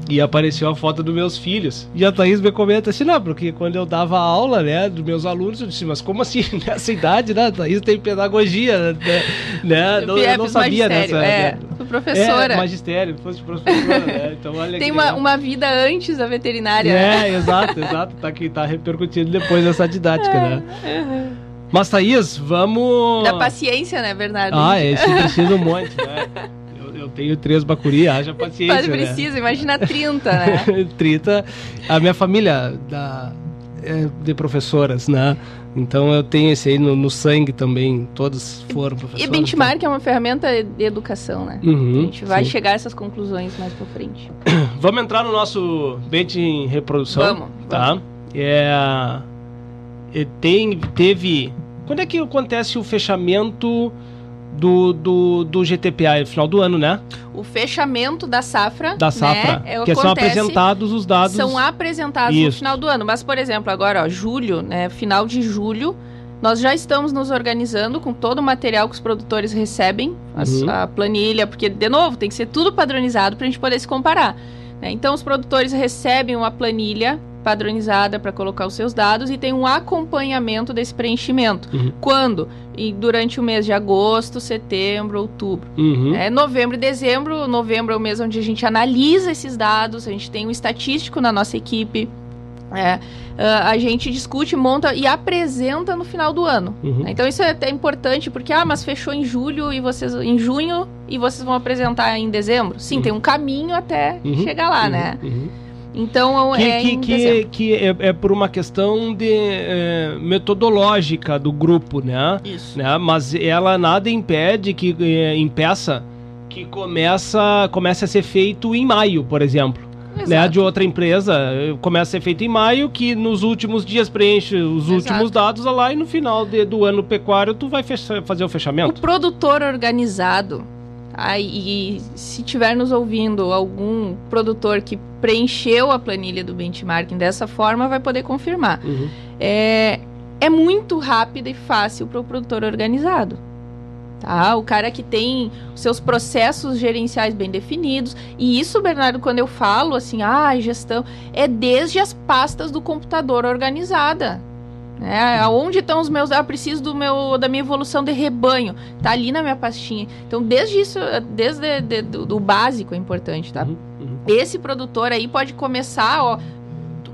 e apareceu a foto dos meus filhos. E a Thaís me comenta assim, não, porque quando eu dava aula, né, dos meus alunos, eu disse, mas como assim, nessa idade, né, a Thaís tem pedagogia, né, né não, eu não sabia nessa... É, né, professora. É, magistério, fosse professora, né, então olha Tem uma, uma vida antes da veterinária. É, né? exato, exato, tá, que tá repercutindo depois dessa didática, é, né. Uhum. Mas, Thaís, vamos... Da paciência, né, Bernardo? Ah, é, isso precisa um monte, né. Tenho três bacuri, haja paciência. Mas né? precisa, né? imagina 30, né? 30. A minha família da, é de professoras, né? Então eu tenho esse aí no, no sangue também, todos foram professores. E benchmark então. é uma ferramenta de educação, né? Uhum, a gente vai sim. chegar a essas conclusões mais pra frente. Vamos entrar no nosso bench em reprodução? Vamos. Tá? Vamos. É, tem, teve... Quando é que acontece o fechamento do, do, do GTPA no final do ano, né? O fechamento da safra. Da safra. Né, que acontece, são apresentados os dados. São apresentados Isso. no final do ano. Mas, por exemplo, agora, ó, julho, né? Final de julho. Nós já estamos nos organizando com todo o material que os produtores recebem, uhum. a planilha, porque, de novo, tem que ser tudo padronizado para a gente poder se comparar. Né? Então, os produtores recebem uma planilha padronizada para colocar os seus dados e tem um acompanhamento desse preenchimento. Uhum. Quando? E durante o mês de agosto, setembro, outubro. Uhum. É, novembro e dezembro. Novembro é o mês onde a gente analisa esses dados, a gente tem um estatístico na nossa equipe. É, Uh, a gente discute, monta e apresenta no final do ano. Uhum. Então isso é até importante porque ah, mas fechou em julho e vocês em junho e vocês vão apresentar em dezembro. Sim, uhum. tem um caminho até uhum. chegar lá, né? Então que, é que, que, que é, é, por uma questão de é, metodológica do grupo, né? Isso. Né? Mas ela nada impede que é, impeça que começa comece a ser feito em maio, por exemplo. Né, de outra empresa começa a ser feito em maio, que nos últimos dias preenche os Exato. últimos dados lá e no final de, do ano pecuário tu vai fechar, fazer o fechamento. O produtor organizado Aí, se tiver nos ouvindo algum produtor que preencheu a planilha do benchmarking dessa forma, vai poder confirmar. Uhum. É, é muito rápido e fácil para o produtor organizado. Tá? O cara que tem os seus processos gerenciais bem definidos. E isso, Bernardo, quando eu falo assim, ah, gestão, é desde as pastas do computador organizada. É, aonde estão os meus. Ah, preciso do meu, da minha evolução de rebanho. Tá ali na minha pastinha. Então, desde isso, desde de, do, do, básico é importante, tá? Uhum, uhum. Esse produtor aí pode começar, ó.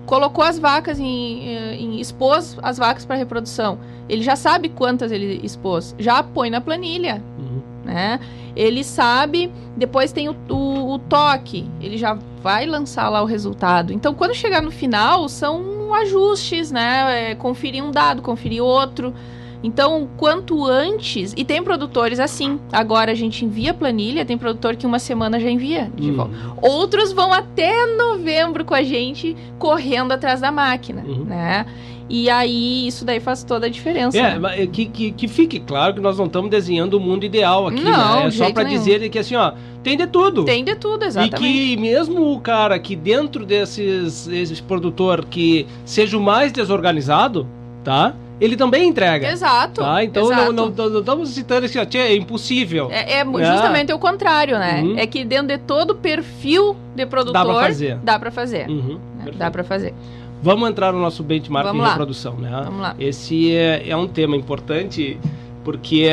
Colocou as vacas em, em expôs as vacas para reprodução. Ele já sabe quantas ele expôs. Já põe na planilha. Uhum. Né? Ele sabe, depois tem o, o, o toque, ele já vai lançar lá o resultado. Então, quando chegar no final, são ajustes, né? É, conferir um dado, conferir outro. Então, quanto antes. E tem produtores assim. Agora a gente envia planilha, tem produtor que uma semana já envia de uhum. volta. Outros vão até novembro com a gente correndo atrás da máquina, uhum. né? E aí, isso daí faz toda a diferença. É, né? que, que, que fique claro que nós não estamos desenhando o mundo ideal aqui, não, né? É só para dizer que assim, ó, tem de tudo. Tem de tudo, exatamente. E que mesmo o cara que dentro desses esse produtor que seja o mais desorganizado, tá? Ele também entrega. Exato. Tá? Então exato. Não, não, não, estamos citando assim, é impossível. É, é justamente é. o contrário, né? Uhum. É que dentro de todo perfil de produtor dá para fazer. Dá para fazer. Uhum. Dá para fazer. Vamos entrar no nosso benchmark Vamos em lá. reprodução, né? Vamos lá. Esse é, é um tema importante porque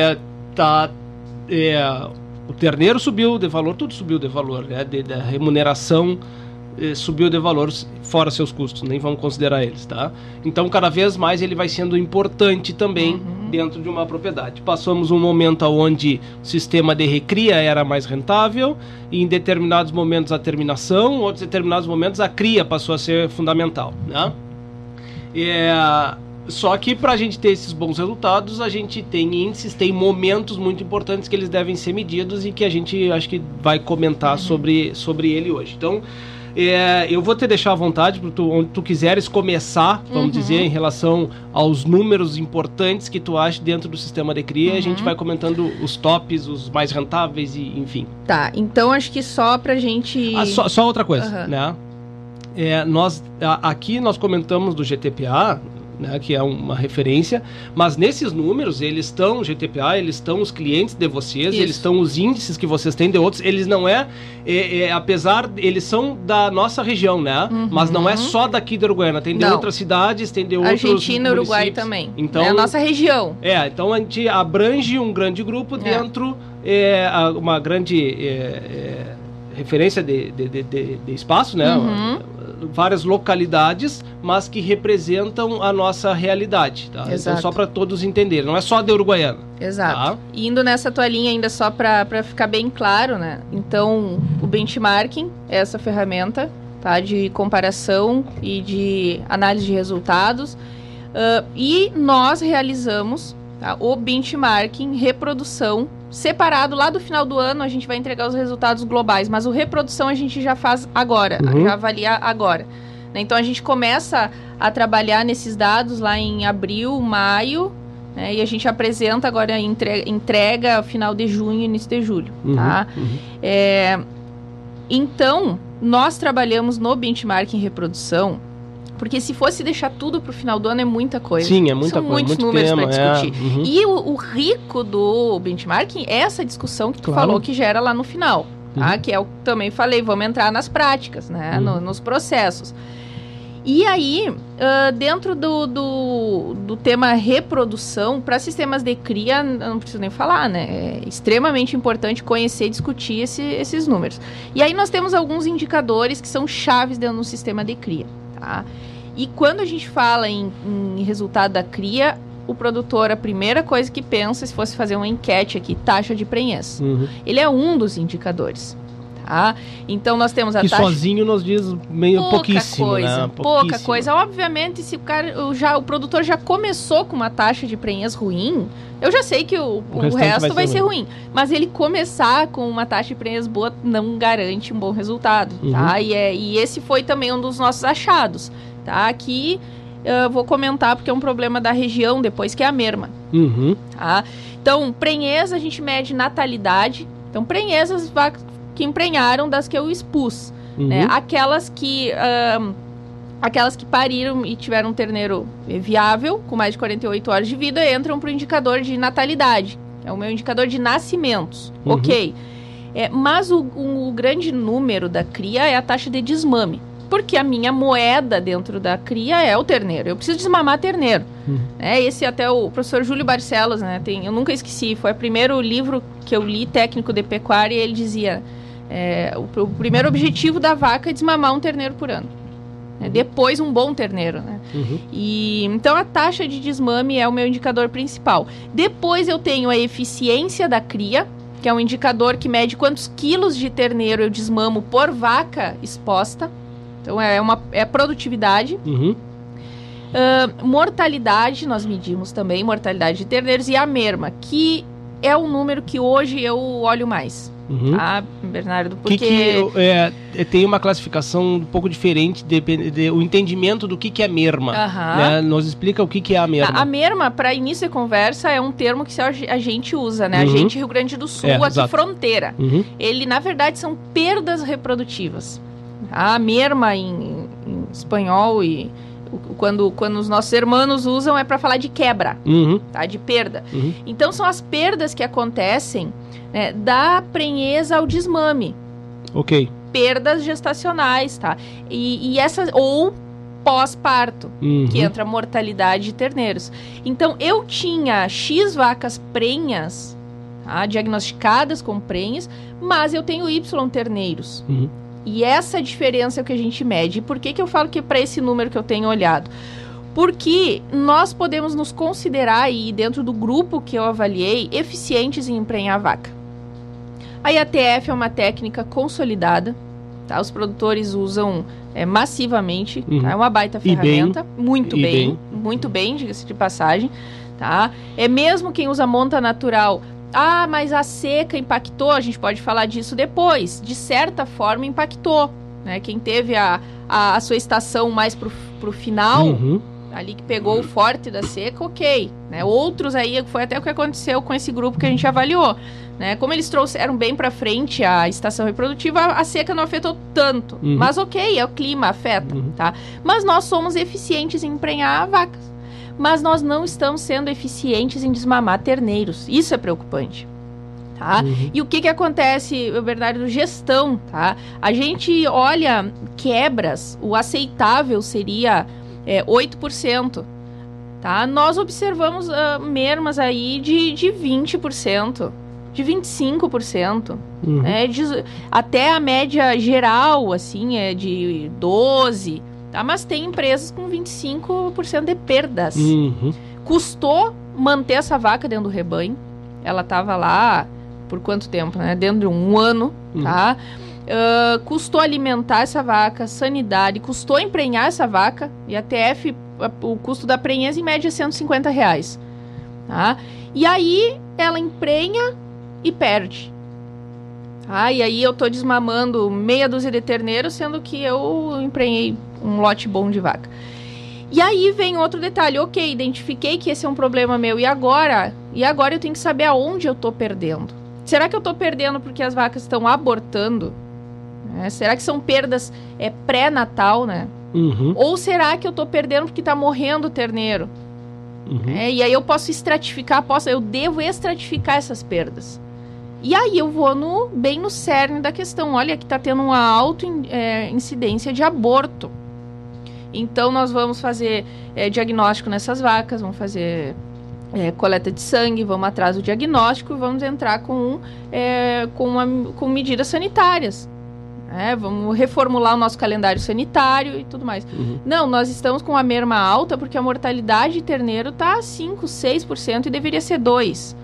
tá é, o terneiro subiu de valor, tudo subiu de valor, né? De, da remuneração subiu de valor fora seus custos, nem vamos considerar eles, tá? Então cada vez mais ele vai sendo importante também Uhum. dentro de uma propriedade. Passamos um momento onde o sistema de recria era mais rentável, e em determinados momentos a terminação, em outros determinados momentos a cria passou a ser fundamental, né? É, só que para a gente ter esses bons resultados, a gente tem índices, tem momentos muito importantes que eles devem ser medidos e que a gente acho que vai comentar sobre, sobre ele hoje. Então, é, eu vou te deixar à vontade para tu, onde tu quiseres começar, vamos Uhum. dizer, em relação aos números importantes que tu acha dentro do sistema de cria. A gente Uhum. vai comentando os tops, os mais rentáveis e enfim. Tá, então acho que só pra gente. Ah, só, só outra coisa, Aham. né? É, nós, aqui nós comentamos do GTPA, né, que é uma referência, mas nesses números eles estão GTPA, eles estão os clientes de vocês, Isso. eles estão os índices que vocês têm de outros, eles não é, é, é apesar eles são da nossa região, né? Uhum. Mas não é só daqui da Uruguaiana, tem de não. outras cidades, tem de outros Argentina, Uruguai também. Então é a nossa região. É, então a gente abrange um grande grupo é. dentro é, uma grande é, é, referência de, de, de, de, espaço, né? Uhum várias localidades, mas que representam a nossa realidade. Tá? Então, só para todos entenderem, não é só de Uruguaiana. Exato. Tá? Indo nessa tua linha ainda só para ficar bem claro, né? Então, o benchmarking é essa ferramenta tá? de comparação e de análise de resultados. Uh, e nós realizamos tá? o benchmarking, reprodução separado lá do final do ano a gente vai entregar os resultados globais, mas o reprodução a gente já faz agora, uhum. já avalia agora. Né? Então a gente começa a trabalhar nesses dados lá em abril, maio, né? e a gente apresenta agora entrega, entrega final de junho, início de julho, uhum. tá? Uhum. É, então nós trabalhamos no benchmarking reprodução porque se fosse deixar tudo pro final do ano é muita coisa. Sim, é muita São coisa. muitos muito números para discutir. É, uhum. E o, o, rico do benchmarking é essa discussão que tu claro. falou que gera lá no final. Tá? Uhum. Que é o que também falei, vamos entrar nas práticas, né? Uhum. No, nos processos. E aí, uh, dentro do, do, do, tema reprodução, para sistemas de cria, não preciso nem falar, né? É extremamente importante conhecer e discutir esse, esses números. E aí nós temos alguns indicadores que são chaves dentro do sistema de cria, tá? E quando a gente fala em, em resultado da cria, o produtor, a primeira coisa que pensa, se fosse fazer uma enquete aqui, taxa de prenhez. Uhum. Ele é um dos indicadores. Tá? Então nós temos a que taxa... sozinho nos diz meio pouca pouquíssimo, coisa, né? Pouca coisa. Obviamente, se o cara, já, o produtor já começou com uma taxa de prenhez ruim, eu já sei que o, o, o resto vai, vai ser, ruim. ruim. Mas ele começar com uma taxa de prenhez boa não garante um bom resultado, uhum. tá? E, é, e esse foi também um dos nossos achados tá? Aqui eu vou comentar porque é um problema da região depois, que é a merma. Uhum. Tá? Então, prenhez a gente mede natalidade. Então, prenhezas que emprenharam das que eu expus. Uhum. Né? Aquelas que... Um, aquelas que pariram e tiveram um terneiro viável, com mais de 48 horas de vida, entram para o indicador de natalidade. É o meu indicador de nascimentos. Uhum. Ok. É, mas o, o, grande número da cria é a taxa de desmame porque a minha moeda dentro da cria é o terneiro. Eu preciso desmamar terneiro. Uhum. É, esse até o professor Júlio Barcelos, né? Tem, eu nunca esqueci, foi o primeiro livro que eu li técnico de pecuária e ele dizia é, o, o, primeiro objetivo da vaca é desmamar um terneiro por ano. Né? Depois um bom terneiro, né? Uhum. E, então a taxa de desmame é o meu indicador principal. Depois eu tenho a eficiência da cria, que é um indicador que mede quantos quilos de terneiro eu desmamo por vaca exposta. Então é uma é produtividade. Uhum. Uh, mortalidade, nós medimos também, mortalidade de terneiros e a merma, que é o número que hoje eu olho mais. Uhum. Tá, Bernardo? Porque. Que que, é, é, tem uma classificação um pouco diferente, de, de, o entendimento do que, que é merma. Uhum. Né? Nos explica o que, que é a merma. A, a merma, para início de conversa, é um termo que a gente usa, né? Uhum. A gente, Rio Grande do Sul, é, aqui exato. fronteira. Uhum. Ele, na verdade, são perdas reprodutivas. A merma em, em espanhol e quando, quando os nossos irmãos usam é para falar de quebra, uhum. tá? De perda. Uhum. Então são as perdas que acontecem né, da prenheza ao desmame. Ok. Perdas gestacionais, tá? E, e essas ou pós-parto, uhum. que entra a mortalidade de terneiros. Então eu tinha X vacas prenhas, tá? diagnosticadas com prenhas, mas eu tenho Y terneiros. Uhum. E essa diferença é o que a gente mede. E por que, que eu falo que é para esse número que eu tenho olhado? Porque nós podemos nos considerar aí, dentro do grupo que eu avaliei, eficientes em emprenhar vaca. A IATF é uma técnica consolidada, tá? Os produtores usam é, massivamente, uhum. tá? é uma baita ferramenta, bem, muito bem, bem, muito bem, diga-se de passagem, tá? É mesmo quem usa monta natural ah, mas a seca impactou, a gente pode falar disso depois. De certa forma, impactou. Né? Quem teve a, a, a sua estação mais pro, pro final, uhum. ali que pegou o forte da seca, ok. Né? Outros aí, foi até o que aconteceu com esse grupo que a gente avaliou. Né? Como eles trouxeram bem para frente a estação reprodutiva, a seca não afetou tanto. Uhum. Mas ok, é o clima, afeta, uhum. tá? Mas nós somos eficientes em emprenhar vacas. Mas nós não estamos sendo eficientes em desmamar terneiros. Isso é preocupante. Tá? Uhum. E o que que acontece, Bernardo, gestão, tá? A gente olha quebras, o aceitável seria é, 8%. Tá? Nós observamos uh, mermas aí de, de 20%, de 25%. Uhum. Né? De, até a média geral, assim, é de 12%. Tá? Mas tem empresas com 25% de perdas. Uhum. Custou manter essa vaca dentro do rebanho. Ela estava lá por quanto tempo, né? Dentro de um ano, uhum. tá? Uh, custou alimentar essa vaca, sanidade, custou emprenhar essa vaca, e a TF, o custo da prenhez em média é 150 reais. Tá? E aí ela emprenha e perde. Tá? E aí eu tô desmamando meia dúzia de terneiros, sendo que eu emprenhei um lote bom de vaca. E aí vem outro detalhe, ok, identifiquei que esse é um problema meu, e agora? E agora eu tenho que saber aonde eu tô perdendo. Será que eu tô perdendo porque as vacas estão abortando? É, será que são perdas é, pré-natal, né? Uhum. Ou será que eu estou perdendo porque está morrendo o terneiro? Uhum. É, e aí eu posso estratificar, posso, eu devo estratificar essas perdas. E aí eu vou no, bem no cerne da questão. Olha que está tendo uma alta é, incidência de aborto. Então nós vamos fazer é, diagnóstico nessas vacas, vamos fazer é, coleta de sangue, vamos atrás do diagnóstico e vamos entrar com, é, com, uma, com medidas sanitárias. É, vamos reformular o nosso calendário sanitário e tudo mais. Uhum. Não, nós estamos com a merma alta porque a mortalidade de terneiro está 5, 6% e deveria ser 2%.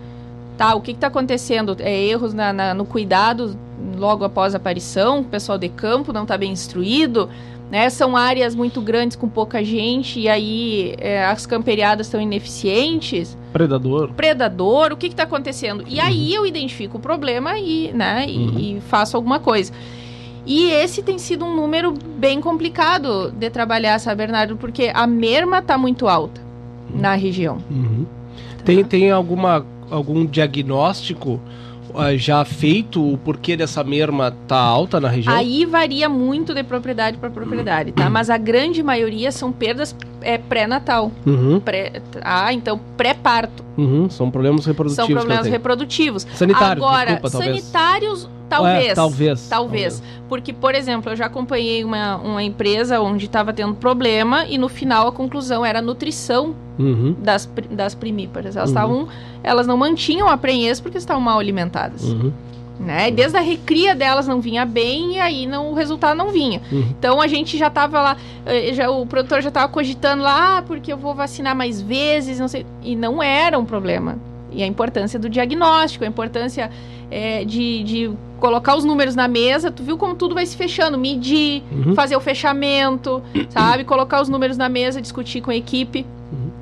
Tá, o que está acontecendo? É erros na, na, no cuidado logo após a aparição, o pessoal de campo não está bem instruído, né? São áreas muito grandes com pouca gente e aí é, as camperiadas estão ineficientes. Predador. Predador, o que está acontecendo? E uhum. aí eu identifico o problema e, né, e, uhum. e faço alguma coisa. E esse tem sido um número bem complicado de trabalhar, sabe, Bernardo? Porque a merma está muito alta uhum. na região. Uhum. Tá. Tem, tem alguma, algum diagnóstico já feito o porquê dessa merma tá alta na região? Aí varia muito de propriedade para propriedade, tá? Mas a grande maioria são perdas é, pré-natal. Uhum. Pré, ah, então pré-parto. Uhum. São problemas reprodutivos. São problemas reprodutivos. Sanitários. Agora, desculpa, sanitários Talvez, é, talvez, talvez. Porque, por exemplo, eu já acompanhei uma, uma empresa onde estava tendo problema e no final a conclusão era a nutrição uhum. das, das primíparas. Elas, uhum. elas não mantinham a prenhez porque estavam mal alimentadas. Uhum. Né? Desde a recria delas não vinha bem e aí não, o resultado não vinha. Uhum. Então a gente já estava lá, eh, já, o produtor já estava cogitando lá, ah, porque eu vou vacinar mais vezes, não sei. E não era um problema. E a importância do diagnóstico, a importância é, de, de colocar os números na mesa, tu viu como tudo vai se fechando, medir, uhum. fazer o fechamento, sabe? Colocar os números na mesa, discutir com a equipe.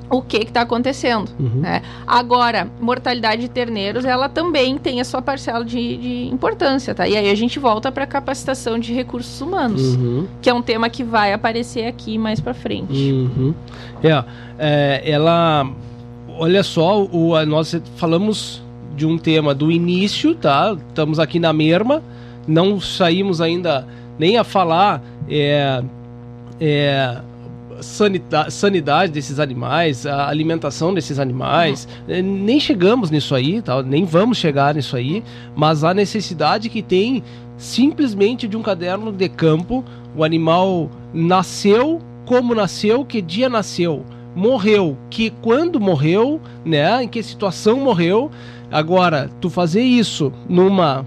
O que está acontecendo. Uhum. Né? Agora, mortalidade de terneiros, ela também tem a sua parcela de, de importância, tá? E aí a gente volta para capacitação de recursos humanos, uhum. que é um tema que vai aparecer aqui mais para frente. Uhum. É, é, ela, olha só, o, nós falamos de um tema do início, tá? Estamos aqui na merma, não saímos ainda nem a falar é, é, sanidade, sanidade desses animais, a alimentação desses animais, uhum. nem chegamos nisso aí, tá? nem vamos chegar nisso aí, mas a necessidade que tem simplesmente de um caderno de campo, o animal nasceu, como nasceu, que dia nasceu, morreu, que quando morreu, né, em que situação morreu, Agora, tu fazer isso numa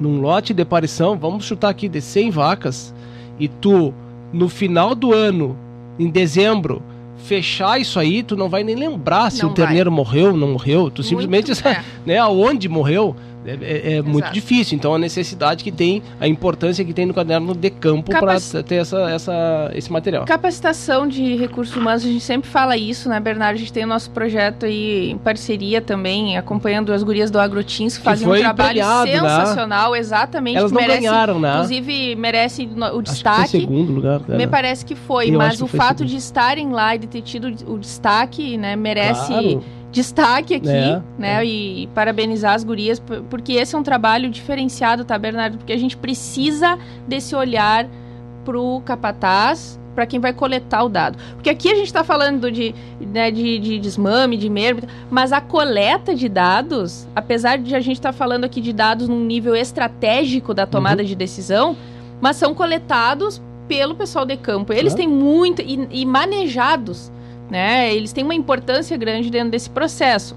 num lote de aparição, vamos chutar aqui de 100 vacas, e tu no final do ano, em dezembro, fechar isso aí, tu não vai nem lembrar se não o terneiro vai. morreu, não morreu, tu Muito simplesmente sabe, é. né, aonde morreu, É, é, é muito difícil. Então a necessidade que tem, a importância que tem no caderno de campo Capac... para ter essa, essa, esse material. Capacitação de recursos humanos, a gente sempre fala isso, né, Bernardo? A gente tem o nosso projeto aí em parceria também, acompanhando as gurias do Agrotins, que fazem um trabalho premiado, sensacional, né? exatamente. Elas não merece, ganharam, né? Inclusive, merece o destaque. segundo lugar. Cara. Me parece que foi, mas o fato segundo. de estarem lá e de ter tido o destaque, né, merece. Claro destaque aqui, é, né? É. E parabenizar as gurias, porque esse é um trabalho diferenciado, tá, Bernardo? Porque a gente precisa desse olhar pro capataz, para quem vai coletar o dado. Porque aqui a gente está falando de, né, de, de desmame, de merda, mas a coleta de dados, apesar de a gente estar tá falando aqui de dados num nível estratégico da tomada uhum. de decisão, mas são coletados pelo pessoal de campo. Eles têm muito e, e manejados né? Eles têm uma importância grande dentro desse processo.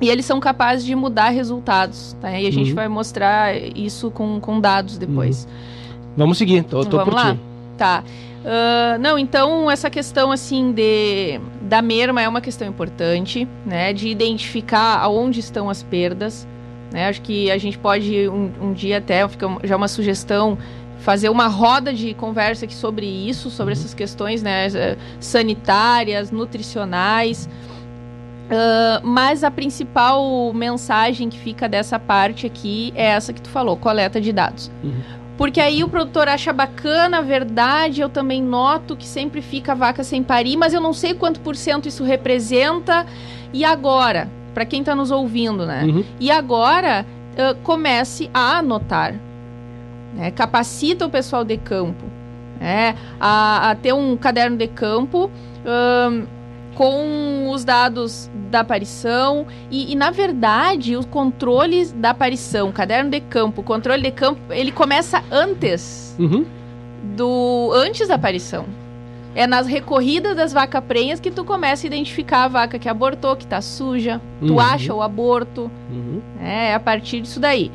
E eles são capazes de mudar resultados, tá? E a gente uhum. vai mostrar isso com, com dados depois. Uhum. Vamos seguir, tô, tô Vamos por lá? Ti. Tá. Uh, não, então essa questão assim de da merma é uma questão importante, né? De identificar aonde estão as perdas. Né? Acho que a gente pode um, um dia até, fica já uma sugestão, fazer uma roda de conversa aqui sobre isso, sobre uhum. essas questões né, eh, sanitárias, nutricionais. Uh, mas a principal mensagem que fica dessa parte aqui é essa que tu falou, coleta de dados. Uhum. Porque aí o produtor acha bacana, verdade, eu também noto que sempre fica vaca sem parir, mas eu não sei quanto por cento isso representa. E agora? Para quem está nos ouvindo, né? Uhum. E agora, uh, comece a anotar né? capacita o pessoal de campo né? a, a ter um caderno de campo um, com os dados da aparição e, e, na verdade os controles da aparição, caderno de campo, controle de campo, ele começa antes uhum. do antes da aparição. É nas recorridas das vacas prenhas que tu começa a identificar a vaca que abortou, que tá suja, tu uhum. acha o aborto. Uhum. É, é a partir disso daí.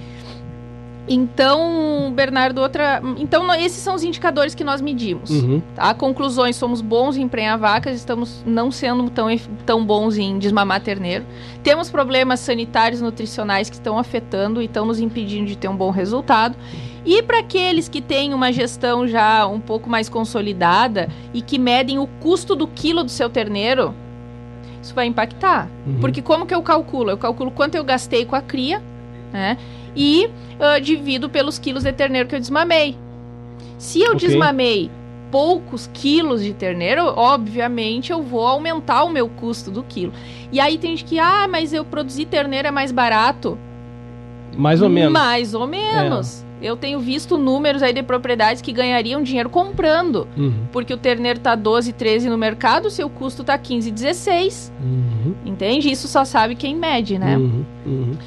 Então, Bernardo, outra. Então, esses são os indicadores que nós medimos. Uhum. Tá? Conclusões: somos bons em prenhar vacas, estamos não sendo tão, tão bons em desmamar terneiro. Temos problemas sanitários nutricionais que estão afetando e estão nos impedindo de ter um bom resultado. E para aqueles que têm uma gestão já um pouco mais consolidada e que medem o custo do quilo do seu terneiro, isso vai impactar. Uhum. Porque como que eu calculo? Eu calculo quanto eu gastei com a cria, né? E uh, divido pelos quilos de terneiro que eu desmamei. Se eu okay. desmamei poucos quilos de terneiro, obviamente eu vou aumentar o meu custo do quilo. E aí tem gente que, ah, mas eu produzir terneiro é mais barato. Mais ou menos. Mais ou menos. É. Eu tenho visto números aí de propriedades que ganhariam dinheiro comprando. Uhum. Porque o terneiro tá 12, 13 no mercado, o seu custo tá 15, 16. Uhum. Entende? Isso só sabe quem mede, né? Uhum.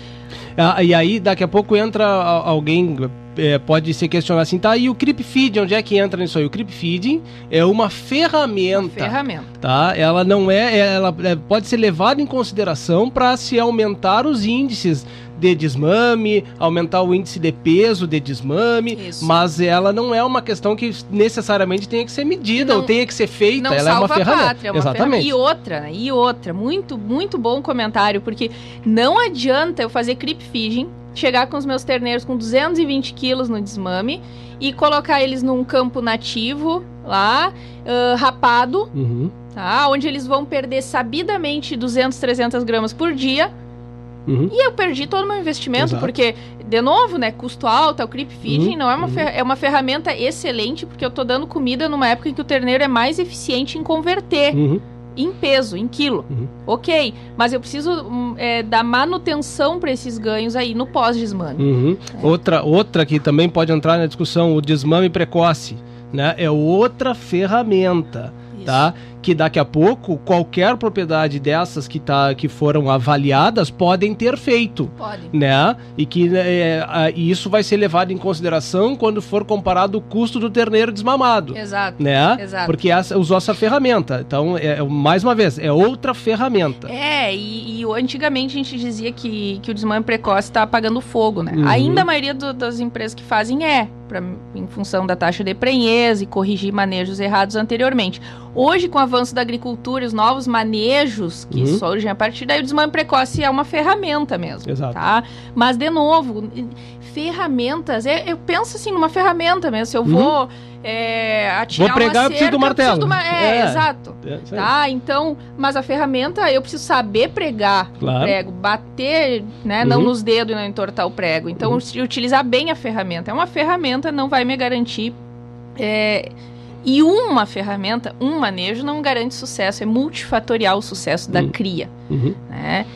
Ah, e aí, daqui a pouco entra alguém, é, pode se questionar assim, tá? E o Creep Feed, onde é que entra nisso aí? O Creep Feeding é uma ferramenta. Uma ferramenta. Tá? Ela não é, ela é, pode ser levada em consideração para se aumentar os índices de desmame, aumentar o índice de peso de desmame, Isso. mas ela não é uma questão que necessariamente tenha que ser medida não, ou tenha que ser feita, ela é uma ferramenta. Pátria, é uma Exatamente. Ferramenta. E outra, né? e outra, muito, muito bom comentário, porque não adianta eu fazer creep feeding, chegar com os meus terneiros com 220 quilos no desmame e colocar eles num campo nativo lá, uh, rapado, uhum. tá? onde eles vão perder sabidamente 200, 300 gramas por dia Uhum. E eu perdi todo o meu investimento, Exato. porque, de novo, né, custo alto, o creep feeding uhum. não é uma, uhum. é uma ferramenta excelente, porque eu tô dando comida numa época em que o terneiro é mais eficiente em converter. Em peso, em quilo. Uhum. Ok, mas eu preciso hum, é, dar manutenção para esses ganhos aí no pós-desmame. Uhum. É. Outra, outra que também pode entrar na discussão, o desmame precoce. Né? É outra ferramenta. Isso. Tá? Que daqui a pouco qualquer propriedade dessas que, tá, que foram avaliadas podem ter feito. Pode. Né? E que é, e isso vai ser levado em consideração quando for comparado o custo do terneiro desmamado. Exato. Né? Exato. Porque essa, usou essa ferramenta. Então, é, é, mais uma vez, é outra ferramenta. É, e, e antigamente a gente dizia que, que o desmame precoce está apagando fogo, né? Uhum. Ainda a maioria do, das empresas que fazem é, pra, em função da taxa de prenhez e corrigir manejos errados anteriormente. Hoje, com o avanço da agricultura, os novos manejos que uhum. surgem a partir daí, o desmame precoce é uma ferramenta mesmo. Exato. Tá? Mas, de novo, ferramentas, eu, eu penso assim numa ferramenta mesmo. Se eu uhum. vou é, atirar Vou pregar, uma cerca, eu preciso do martelo. Preciso É, é, exato. É, tá, então, mas a ferramenta, eu preciso saber pregar claro. o prego, bater, né, uhum. não nos dedos e não entortar o prego. Então, uhum. utilizar bem a ferramenta. É uma ferramenta, não vai me garantir... É, e uma ferramenta, um manejo, não garante sucesso. É multifatorial o sucesso da uhum. cria. Uhum. Né?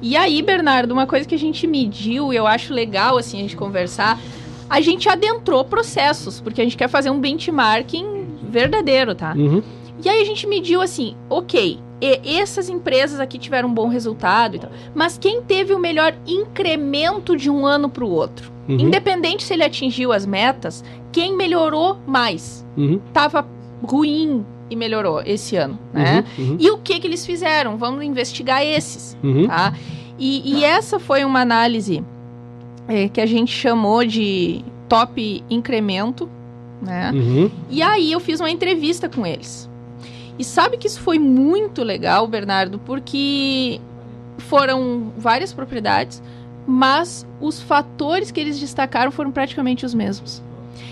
E aí, Bernardo, uma coisa que a gente mediu, e eu acho legal assim a gente conversar, a gente adentrou processos, porque a gente quer fazer um benchmarking verdadeiro, tá? Uhum. E aí a gente mediu assim, ok, essas empresas aqui tiveram um bom resultado e tal, mas quem teve o melhor incremento de um ano para o outro? Uhum. Independente se ele atingiu as metas, quem melhorou mais? Uhum. Tava ruim e melhorou esse ano, né? Uhum, uhum. E o que que eles fizeram? Vamos investigar esses, uhum. tá? E, e, essa foi uma análise é, que a gente chamou de top incremento, né? Uhum. E aí eu fiz uma entrevista com eles. E sabe que isso foi muito legal, Bernardo, porque foram várias propriedades, mas os fatores que eles destacaram foram praticamente os mesmos.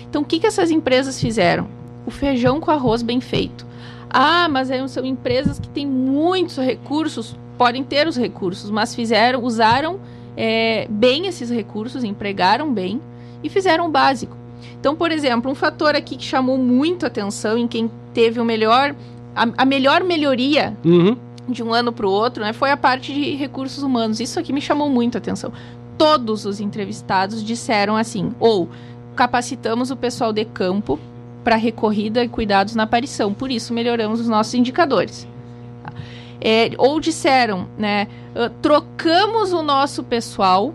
Então, o que, que essas empresas fizeram? O feijão com arroz bem feito. Ah, mas são empresas que têm muitos recursos, podem ter os recursos, mas fizeram, usaram é, bem esses recursos, empregaram bem e fizeram o básico. Então, por exemplo, um fator aqui que chamou muito atenção em quem teve o melhor, a, a melhor melhoria uhum. de um ano para o outro, né, foi a parte de recursos humanos. Isso aqui me chamou muito atenção. Todos os entrevistados disseram assim: ou capacitamos o pessoal de campo para recorrida e cuidados na aparição, por isso melhoramos os nossos indicadores. É, ou disseram, né, uh, trocamos o nosso pessoal,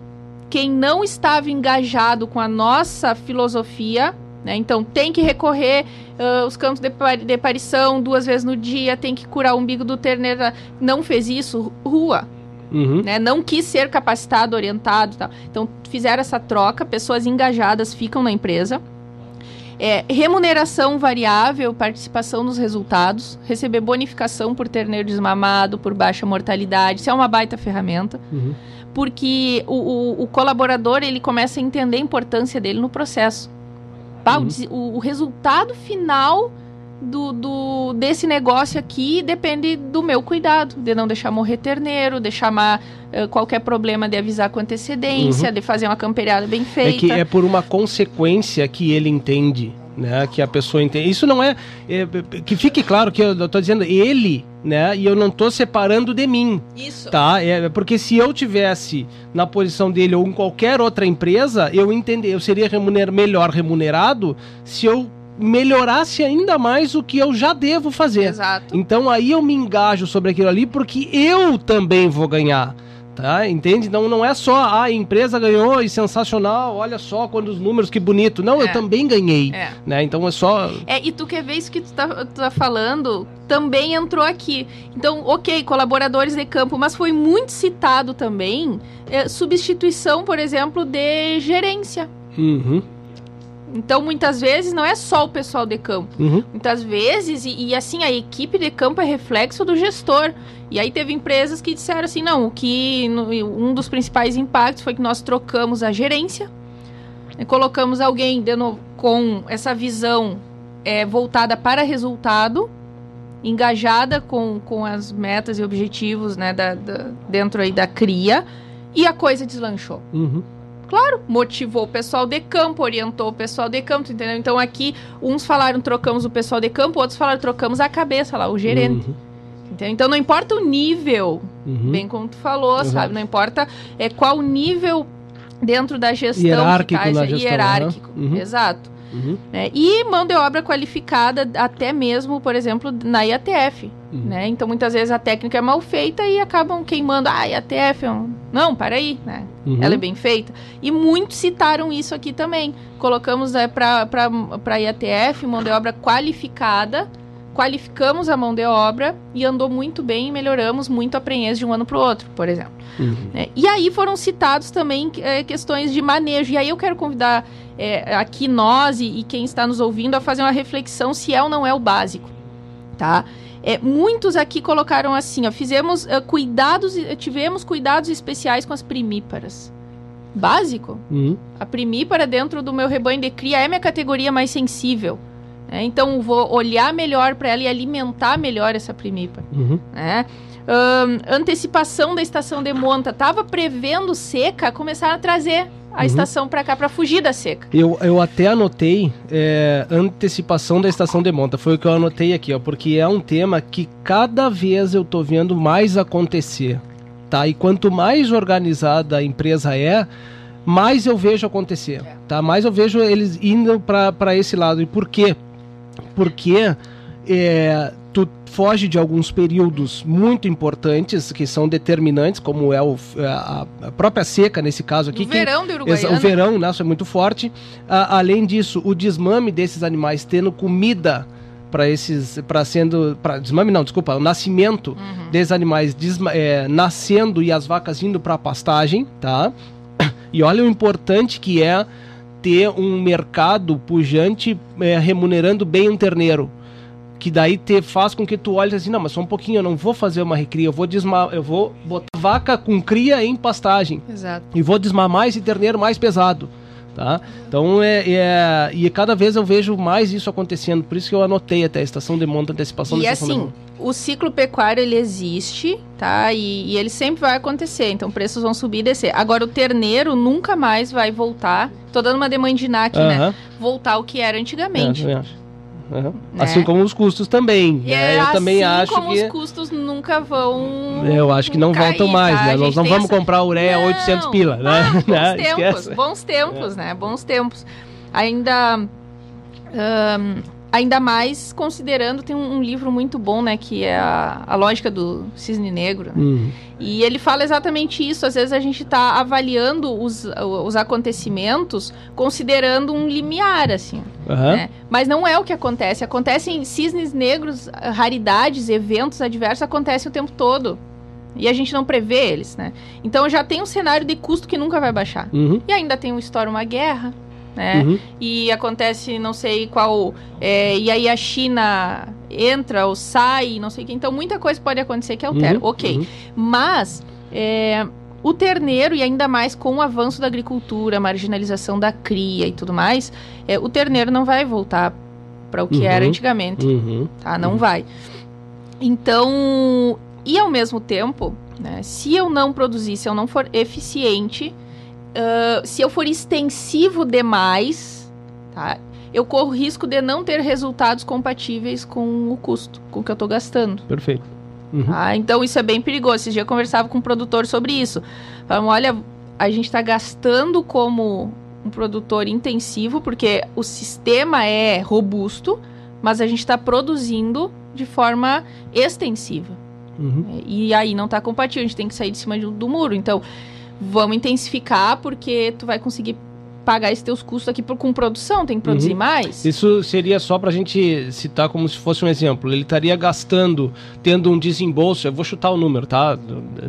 quem não estava engajado com a nossa filosofia, né, então tem que recorrer uh, os campos de, de aparição duas vezes no dia, tem que curar o umbigo do terneiro, não fez isso, rua. Uhum. Né, não quis ser capacitado, orientado tal. Então fizeram essa troca, pessoas engajadas ficam na empresa. É, remuneração variável, participação nos resultados, receber bonificação por terneiro desmamado, por baixa mortalidade, isso é uma baita ferramenta. Uhum. Porque o, o, o, colaborador ele começa a entender a importância dele no processo. Tá? Uhum. O, o, resultado final do, do, desse negócio aqui depende do meu cuidado, de não deixar morrer terneiro, de chamar uh, qualquer problema, de avisar com antecedência, uhum. de fazer uma camperiada bem feita. É que é por uma consequência que ele entende. Né, que a pessoa entende. Isso não é, é que fique claro que eu estou dizendo ele, né? E eu não estou separando de mim. Isso. Tá? É porque se eu tivesse na posição dele ou em qualquer outra empresa, eu entender, eu seria remuner, melhor remunerado se eu melhorasse ainda mais o que eu já devo fazer. Exato. Então aí eu me engajo sobre aquilo ali porque eu também vou ganhar. Tá? Entende? Então não é só ah, a empresa ganhou e sensacional, olha só quando os números que bonito. Não, é. eu também ganhei, é. né? Então é só É, e tu quer ver isso que tu tá, tu tá falando, também entrou aqui. Então, OK, colaboradores de campo, mas foi muito citado também é, substituição, por exemplo, de gerência. Uhum. Então, muitas vezes, não é só o pessoal de campo. Uhum. Muitas vezes, e, e, assim, a equipe de campo é reflexo do gestor. E aí teve empresas que disseram assim, não, o que no, um dos principais impactos foi que nós trocamos a gerência, né, colocamos alguém de novo, com essa visão é, voltada para resultado, engajada com, com as metas e objetivos né, da, da dentro aí da cria, e a coisa deslanchou. Uhum. Claro, motivou o pessoal de campo, orientou o pessoal de campo, entendeu? Então aqui, uns falaram trocamos o pessoal de campo, outros falaram trocamos a cabeça lá, o gerente. Uhum. Então não importa o nível, uhum. bem como tu falou, Exato. sabe? Não importa é, qual nível dentro da gestão hierárquico, que tá, gestão, hierárquico. Uhum. Exato. Uhum. Né? E mão de obra qualificada, até mesmo, por exemplo, na IATF. Uhum. Né? Então, muitas vezes a técnica é mal feita e acabam queimando. Ah, IATF é um... Não, para aí, né? Uhum. Ela é bem feita. E muitos citaram isso aqui também. Colocamos né, para IATF mão de obra qualificada qualificamos a mão de obra e andou muito bem e melhoramos muito a prenhez de um ano para o outro, por exemplo. Uhum. É, e aí foram citados também é, questões de manejo. E aí eu quero convidar é, aqui nós e, e, quem está nos ouvindo a fazer uma reflexão se é ou não é o básico. tá? É, muitos aqui colocaram assim, ó, fizemos uh, cuidados, tivemos cuidados especiais com as primíparas. Básico. Uhum. A primípara dentro do meu rebanho de cria é minha categoria mais sensível. Né? Então vou olhar melhor para ela e alimentar melhor essa primípara. Uhum. Né? Um, antecipação da estação de monta. Tava prevendo seca, começaram a trazer a Uhum. estação para cá para fugir da seca. Eu, eu até anotei é, antecipação da estação de monta, foi o que eu anotei aqui, ó, porque é um tema que cada vez eu tô vendo mais acontecer, tá? E quanto mais organizada a empresa é, mais eu vejo acontecer, tá? Mais eu vejo eles indo para esse lado. E por quê? Porque é, tu foge de alguns períodos muito importantes que são determinantes, como é o, a, a própria seca nesse caso aqui. o verão do Uruguaiana. o verão, né, isso é muito forte. A- além disso, o desmame desses animais tendo comida para esses, para sendo, para desmame não, desculpa, o nascimento Uhum. desses animais desma- é, nascendo e as vacas indo para pastagem, tá? E olha o importante que é ter um mercado pujante é, remunerando bem um terneiro. Que daí te faz com que tu olhe assim, não, mas só um pouquinho, eu não vou fazer uma recria, eu vou desmar, eu vou botar vaca com cria em pastagem Exato. e vou desmamar esse terneiro mais pesado. Tá? Então é, é- E cada vez eu vejo mais isso acontecendo. Por isso que eu anotei até a estação de monta, antecipação E da estação de assim, monta. o ciclo pecuário ele existe, tá? E, e ele sempre vai acontecer. Então, preços vão subir e descer. Agora, o terneiro nunca mais vai voltar. Tô dando uma demandiná aqui, né? Aham. Voltar ao que era antigamente. É, também. Né? Assim como os custos também. E né? é Eu também assim acho como que. os custos nunca vão. Eu acho que não cair, voltam mais, tá? né? Nós não vamos essa- comprar ureia Não. 800 pila, né? Ah, bons Né? tempos, Esquece. bons tempos, né? Bons tempos. Ainda. ahn, ainda mais considerando, tem um, um livro muito bom, né? Que é a, a lógica do cisne negro. né? Hum, E ele fala exatamente isso. Às vezes a gente está avaliando os, os acontecimentos considerando um limiar, assim. aham. né? Mas não é o que acontece. Acontecem cisnes negros, raridades, eventos adversos acontecem o tempo todo. E a gente não prevê eles, né? Então já tem um cenário de custo que nunca vai baixar. Uhum, E ainda tem uma história, uma guerra, né? uhum. E acontece não sei qual. é, e aí a China entra ou sai, não sei o que. Então muita coisa pode acontecer que altera. Uhum, ok. uhum. Mas é, o terneiro, e ainda mais com o avanço da agricultura, a marginalização da cria e tudo mais, é, o terneiro não vai voltar para o que Uhum. era antigamente, Uhum. tá? Não Uhum. vai. Então, e ao mesmo tempo, né, se eu não produzir, se eu não for eficiente, ah, se eu for extensivo demais, tá? Eu corro risco de não ter resultados compatíveis com o custo, com o que eu estou gastando. Perfeito. Uhum. Ah, então isso é bem perigoso. Esses dias eu conversava com um produtor sobre isso. Falaram, olha, a gente está gastando como um produtor intensivo, porque o sistema é robusto, mas a gente está produzindo de forma extensiva. Uhum. E aí não está compatível, a gente tem que sair de cima do, do muro. Então, vamos intensificar, porque tu vai conseguir pagar esses teus custos aqui por, com produção, tem que produzir Uhum. mais. Isso seria só para a gente citar como se fosse um exemplo. Ele estaria gastando, tendo um desembolso, eu vou chutar o número, tá?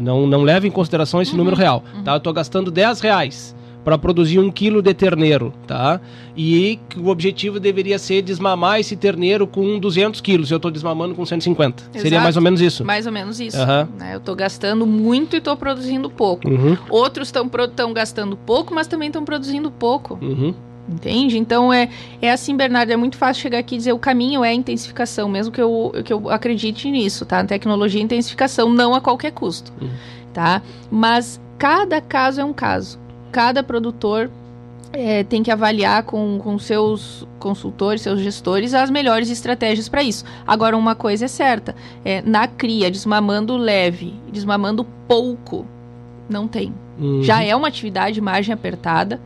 Não, não leve em consideração esse Uhum, número real, uhum. tá? Eu tô gastando 10 reais para produzir um quilo de terneiro, tá? E o objetivo deveria ser desmamar esse terneiro com 200 quilos. Eu estou desmamando com 150. Seria Exato. mais ou menos isso. Mais ou menos isso. Né? Eu estou gastando muito e estou produzindo pouco. Uhum, Outros estão gastando pouco, mas também estão produzindo pouco. uhum, Entende? Então é, é assim, Bernardo, é muito fácil chegar aqui e dizer o caminho é a intensificação, mesmo que eu, que eu acredite nisso, tá? Tecnologia e intensificação, não a qualquer custo, Uhum. tá? Mas cada caso é um caso. Cada produtor é, tem que avaliar com, com seus consultores, seus gestores, as melhores estratégias para isso. Agora, uma coisa é certa: é, na cria, desmamando leve, desmamando pouco, não tem. uhum, Já é uma atividade de margem apertada,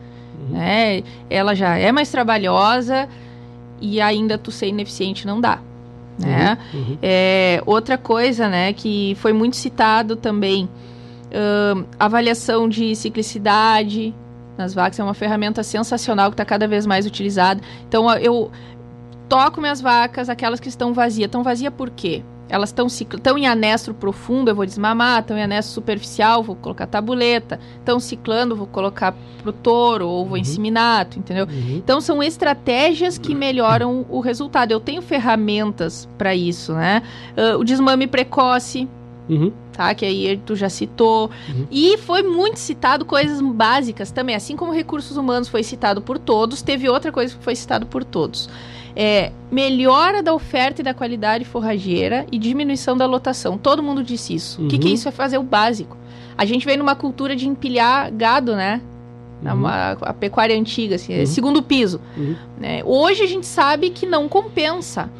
Uhum. né? Ela já é mais trabalhosa e ainda tu ser ineficiente não dá, né? uhum, É, outra coisa, né, que foi muito citado também, ahn, avaliação de ciclicidade nas vacas é uma ferramenta sensacional que está cada vez mais utilizada. Então, eu toco minhas vacas, aquelas que estão vazias. Estão vazias por quê? elas estão estão em anestro profundo, eu vou desmamar, estão em anestro superficial, vou colocar tabuleta, estão ciclando, vou colocar pro touro ou vou uhum. inseminato, entendeu? Uhum. Então são estratégias que melhoram o resultado. Eu tenho ferramentas para isso, né? Uh, o desmame precoce, Uhum. Tá? Que aí tu já citou. Uhum. E foi muito citado coisas básicas também. Assim como recursos humanos foi citado por todos, teve outra coisa que foi citado por todos é, melhora da oferta e da qualidade forrageira e diminuição da lotação. Todo mundo disse isso. Uhum. O que, que é isso? É fazer o básico. A gente vem numa cultura de empilhar gado, né? Uhum. A, a, pecuária antiga, assim, é uhum. segundo piso. Uhum. Né? Hoje a gente sabe que não compensa.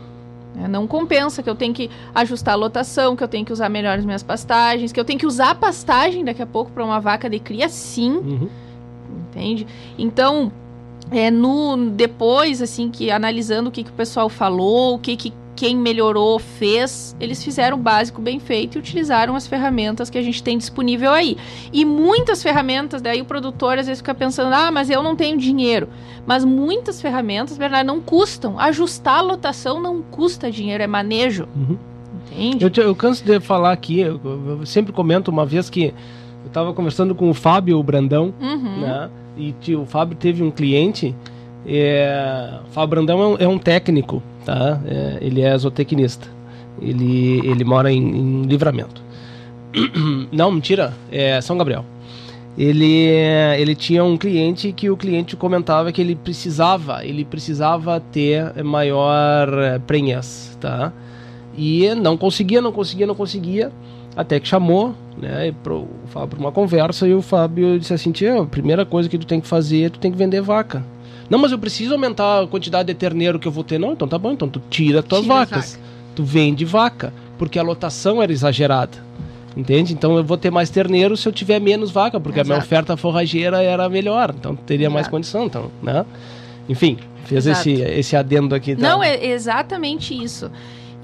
Né? Não compensa que eu tenho que ajustar a lotação, que eu tenho que usar melhor as minhas pastagens, que eu tenho que usar a pastagem daqui a pouco para uma vaca de cria, sim. Uhum. Entende? Então, é, no depois assim que analisando o que, que o pessoal falou, o que, que quem melhorou fez, eles fizeram o básico bem feito e utilizaram as ferramentas que a gente tem disponível aí. E muitas ferramentas, daí o produtor às vezes fica pensando, ah, mas eu não tenho dinheiro. Mas muitas ferramentas, verdade, não custam. Ajustar a lotação não custa dinheiro, é manejo. Uhum. Entende? Eu, eu, canso de falar aqui, eu, eu sempre comento uma vez que eu estava conversando com o Fábio Brandão, uhum. né? E tio, o Fábio teve um cliente. É, Fábio Brandão é um, é um técnico, tá? É, ele é zootecnista. Ele, ele mora em, em Livramento. Não, mentira, é São Gabriel. Ele, ele tinha um cliente que o cliente comentava que ele precisava, ele precisava ter maior é, prenhez, tá? E não conseguia, não conseguia, não conseguia. Até que chamou, né, pro, o Fábio para uma conversa e o Fábio disse assim: a primeira coisa que tu tem que fazer é tu tem que vender vaca. Não, mas eu preciso aumentar a quantidade de terneiro que eu vou ter. Não, então tá bom, então tu tira as tuas tira vacas. Vaca. Tu vende vaca, porque a lotação era exagerada. Entende? Então eu vou ter mais terneiro se eu tiver menos vaca, porque Exato. a minha oferta forrageira era melhor, então teria Exato. mais condição, então, né? Enfim, fez esse, esse adendo aqui. Tá? Não, é exatamente isso.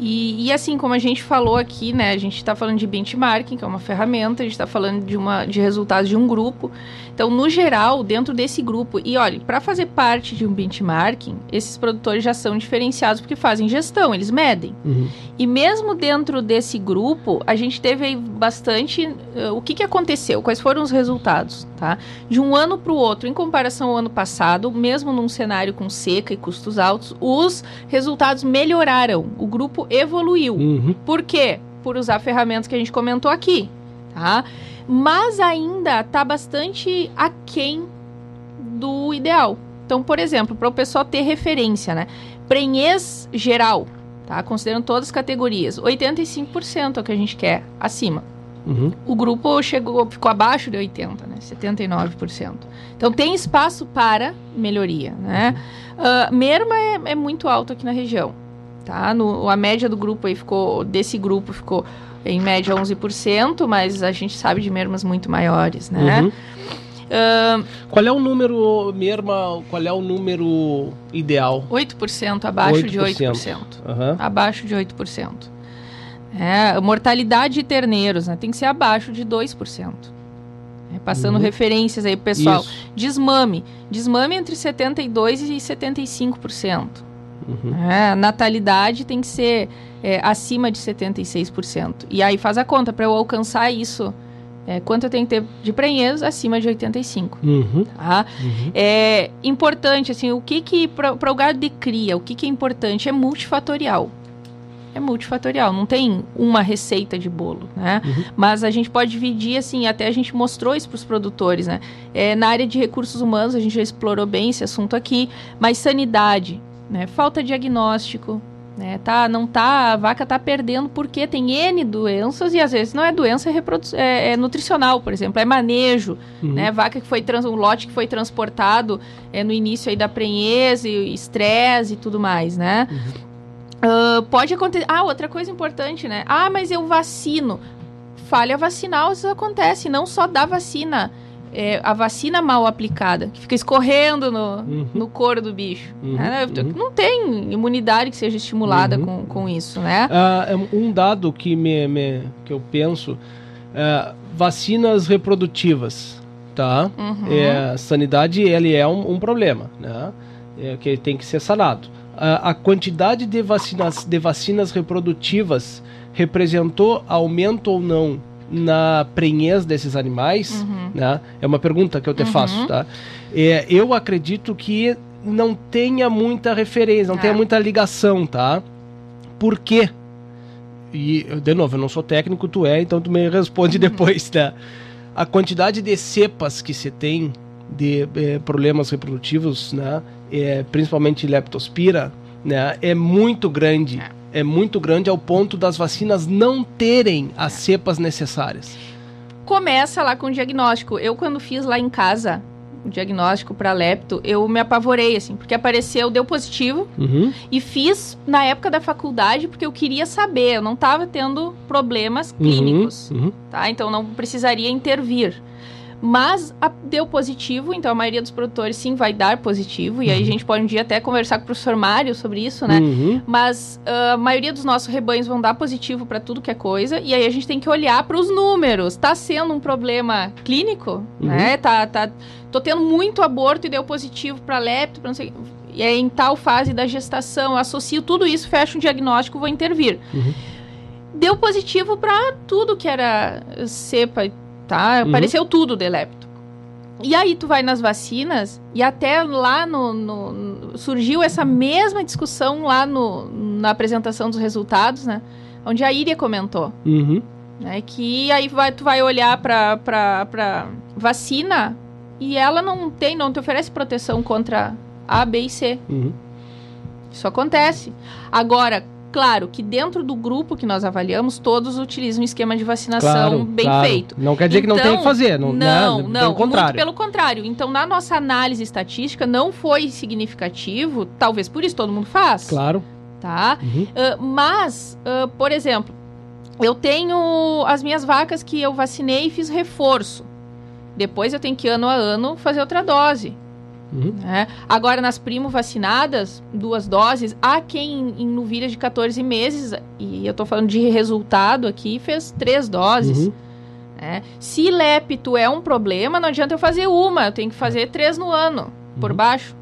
E, e, assim, como a gente falou aqui, né? A gente está falando de benchmarking, que é uma ferramenta, a gente está falando de, uma, de resultados de um grupo. Então, no geral, dentro desse grupo, e olha, para fazer parte de um benchmarking, esses produtores já são diferenciados porque fazem gestão, eles medem. Uhum. E mesmo dentro desse grupo, a gente teve aí bastante. Uh, o que, que aconteceu? Quais foram os resultados? Tá? De um ano para o outro, em comparação ao ano passado, mesmo num cenário com seca e custos altos, os resultados melhoraram. O grupo evoluiu. Uhum. Por quê? Por usar ferramentas que a gente comentou aqui. Tá? mas ainda está bastante aquém do ideal. Então, por exemplo, para o pessoal ter referência, né? Prenhez geral, tá? Considerando todas as categorias, 85% é o que a gente quer acima. Uhum. O grupo chegou, ficou abaixo de 80, né? 79%. Então tem espaço para melhoria, né? Uh, Merma é, é, muito alto aqui na região, tá? No, a média do grupo aí ficou, desse grupo ficou em média 11%, mas a gente sabe de mermas muito maiores, né? Uhum. Uh, qual é o número, merma, qual é o número ideal? 8%, abaixo 8%. de 8%. Uhum. Abaixo de 8%. É, mortalidade de terneiros, né? Tem que ser abaixo de 2%. É, passando uhum. referências aí, pessoal. Isso. Desmame. Desmame entre 72% e 75%. Uhum. É, natalidade tem que ser é, acima de 76%. E aí faz a conta, para eu alcançar isso, é, quanto eu tenho que ter de prenhez acima de 85. Uhum. Tá? Uhum. É importante, assim, o que que, para o gado de cria, o que que é importante? É multifatorial. É multifatorial, não tem uma receita de bolo, né? Uhum. Mas a gente pode dividir, assim, até a gente mostrou isso para os produtores, né? É, na área de recursos humanos, a gente já explorou bem esse assunto aqui, mas sanidade, né? Falta diagnóstico, né? Tá, não tá, a vaca tá perdendo porque tem N doenças e às vezes não é doença é, é, é nutricional, por exemplo, é manejo, uhum. né? Vaca que foi trans, um lote que foi transportado é, no início aí da prenhez, estresse e tudo mais, né? Uhum. Uh, pode acontecer. Ah, outra coisa importante, né? Ah, mas eu vacino. Falha vacinal, isso acontece, não só da vacina é, a vacina mal aplicada, que fica escorrendo no, uhum. no couro do bicho. Uhum. Né? Uhum. Não tem imunidade que seja estimulada uhum. com, com isso, né? Uh, um dado que, me, me, que eu penso, uh, vacinas reprodutivas, tá? Uhum. É, sanidade, ele é um, um problema, né? É, que tem que ser sanado. Uh, a quantidade de vacinas, de vacinas reprodutivas representou aumento ou não na prenhez desses animais, Uhum. né? É uma pergunta que eu te Uhum. faço, tá? É, eu acredito que não tenha muita referência, não É. tenha muita ligação, tá? Por quê? E, de novo, eu não sou técnico, tu é, então tu me responde Uhum. depois, tá? A quantidade de cepas que se tem de eh, problemas reprodutivos, né? É, principalmente leptospira, né? É muito grande. É. muito grande ao ponto das vacinas não terem as cepas necessárias. Começa lá com o diagnóstico. Eu, quando fiz lá em casa o diagnóstico para lepto, eu me apavorei, assim, porque apareceu, deu positivo, Uhum. e fiz na época da faculdade porque eu queria saber, eu não estava tendo problemas clínicos, Uhum. tá? Então não precisaria intervir. Mas a- deu positivo, então a maioria dos produtores sim vai dar positivo, e aí a gente pode um dia até conversar com o professor Mário sobre isso, né? Uhum. Mas ah, a maioria dos nossos rebanhos vão dar positivo para tudo que é coisa, e aí a gente tem que olhar para os números. Tá sendo um problema clínico, Uhum. né? Tá, tá, tô tendo muito aborto e deu positivo para lepto, para não sei, e é em tal fase da gestação, eu associo tudo isso, fecho um diagnóstico, vou intervir. Uhum. Deu positivo para tudo que era cepa, tá? Uhum. Apareceu tudo de lepto. E aí tu vai nas vacinas e até lá no, no- surgiu essa mesma discussão lá no, na apresentação dos resultados, né? Onde a Iria comentou, Uhum. né? Que aí vai, tu vai olhar pra, pra, pra vacina e ela não tem, não te oferece proteção contra A, B e C. Uhum. Isso acontece. Agora, claro que dentro do grupo que nós avaliamos, todos utilizam um esquema de vacinação Claro, bem claro. feito. Não quer dizer que não Então, tem que fazer, não, Não, né? não, contrário. muito pelo contrário. Então, na nossa análise estatística, não foi significativo, talvez por isso todo mundo faz, Claro. tá? Uhum. Ah, mas, ah, por exemplo, eu tenho as minhas vacas que eu vacinei e fiz reforço. Depois eu tenho que, ano a ano, fazer outra dose. Uhum. né? Agora, nas primo vacinadas, duas doses, há quem em novilha de 14 meses, e eu tô falando de resultado aqui, fez três doses. Uhum. né? Se lepto é um problema, não adianta eu fazer uma, eu tenho que fazer três no ano, por Uhum. baixo.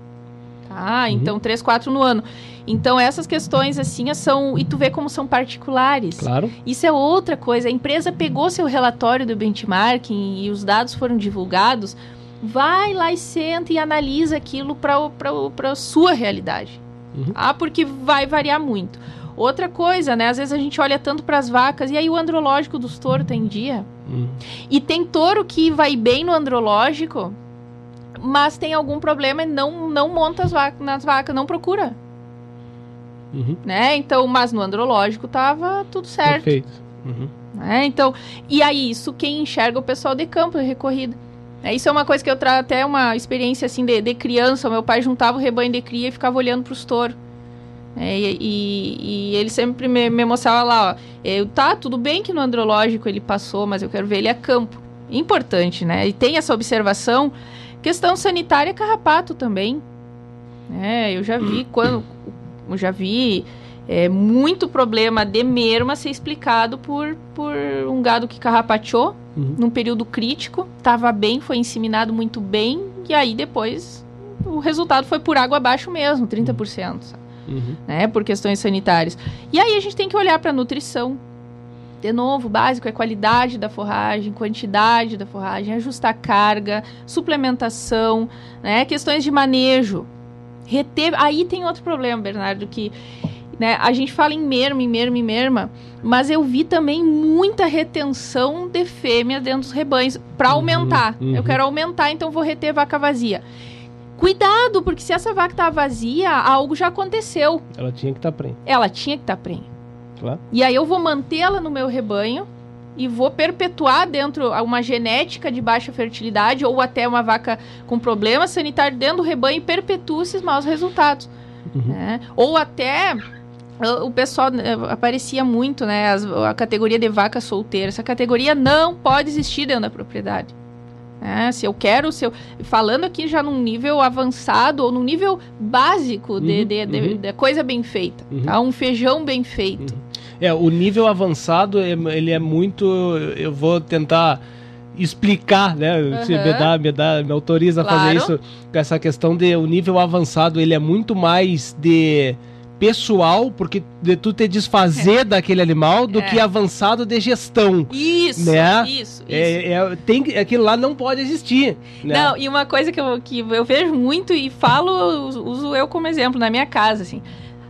Tá? Então, três, quatro no ano. Então, essas questões, assim, são. E tu vê como são particulares. Claro. Isso é outra coisa. A empresa pegou seu relatório do benchmarking e os dados foram divulgados. Vai lá e senta e analisa aquilo para a sua realidade. Uhum. Ah, porque vai variar muito. Outra coisa, né? Às vezes a gente olha tanto para as vacas e aí o andrológico dos touros tem dia. Uhum. E tem touro que vai bem no andrológico, mas tem algum problema e não, não monta as vacas, nas vacas, não procura, Uhum. né? Então, mas no andrológico tava tudo certo. Perfeito. Uhum. né? Então, e aí isso quem enxerga o pessoal de campo de recorrida. É, isso é uma coisa que eu trago até uma experiência assim de, de criança. O meu pai juntava o rebanho de cria e ficava olhando para os touros. É, e, e- e ele sempre me, me mostrava lá, ó, eu, tá, tudo bem que no andrológico ele passou, mas eu quero ver ele a campo. Importante, né? E tem essa observação. Questão sanitária, carrapato também. É, eu já vi quando. Eu já vi é, muito problema de merma ser explicado por, por um gado que carrapateou Uhum. num período crítico, estava bem, foi inseminado muito bem, e aí depois o resultado foi por água abaixo mesmo, 30%, sabe? Uhum. né? Por questões sanitárias. E aí a gente tem que olhar para a nutrição. De novo, básico é qualidade da forragem, quantidade da forragem, ajustar a carga, suplementação, né? Questões de manejo. Reter... Aí tem outro problema, Bernardo, que né, a gente fala em merma, em merma, em merma, mas eu vi também muita retenção de fêmea dentro dos rebanhos para Uhum, aumentar. uhum. Eu quero aumentar, então vou reter vaca vazia. Cuidado, porque se essa vaca tá vazia, algo já aconteceu. Ela tinha que estar tá prenha. Ela tinha que estar tá prenha. Claro. E aí eu vou mantê-la no meu rebanho e vou perpetuar dentro uma genética de baixa fertilidade ou até uma vaca com problema sanitário dentro do rebanho e perpetua esses maus resultados. Uhum. né? Ou até o pessoal né, aparecia muito, né? as- a categoria de vaca solteira. Essa categoria não pode existir dentro da propriedade. né? se eu quero, se eu, falando aqui já num nível avançado ou num nível básico de, Uhum, de- de- uhum. de coisa bem feita, Uhum. tá? um feijão bem feito. É, o nível avançado, é- ele é muito. Eu vou tentar explicar, né? Se Aham. me, dá, me, dá, me autoriza a fazer Claro. isso. Com essa questão de o nível avançado, ele é muito mais de pessoal, porque de tu te desfazer é. daquele animal, do é. que avançado de gestão. Isso, né? isso, isso. É, é, tem, aquilo lá não pode existir. Né? Não, e uma coisa que eu, que eu vejo muito e falo, uso eu como exemplo na minha casa, assim.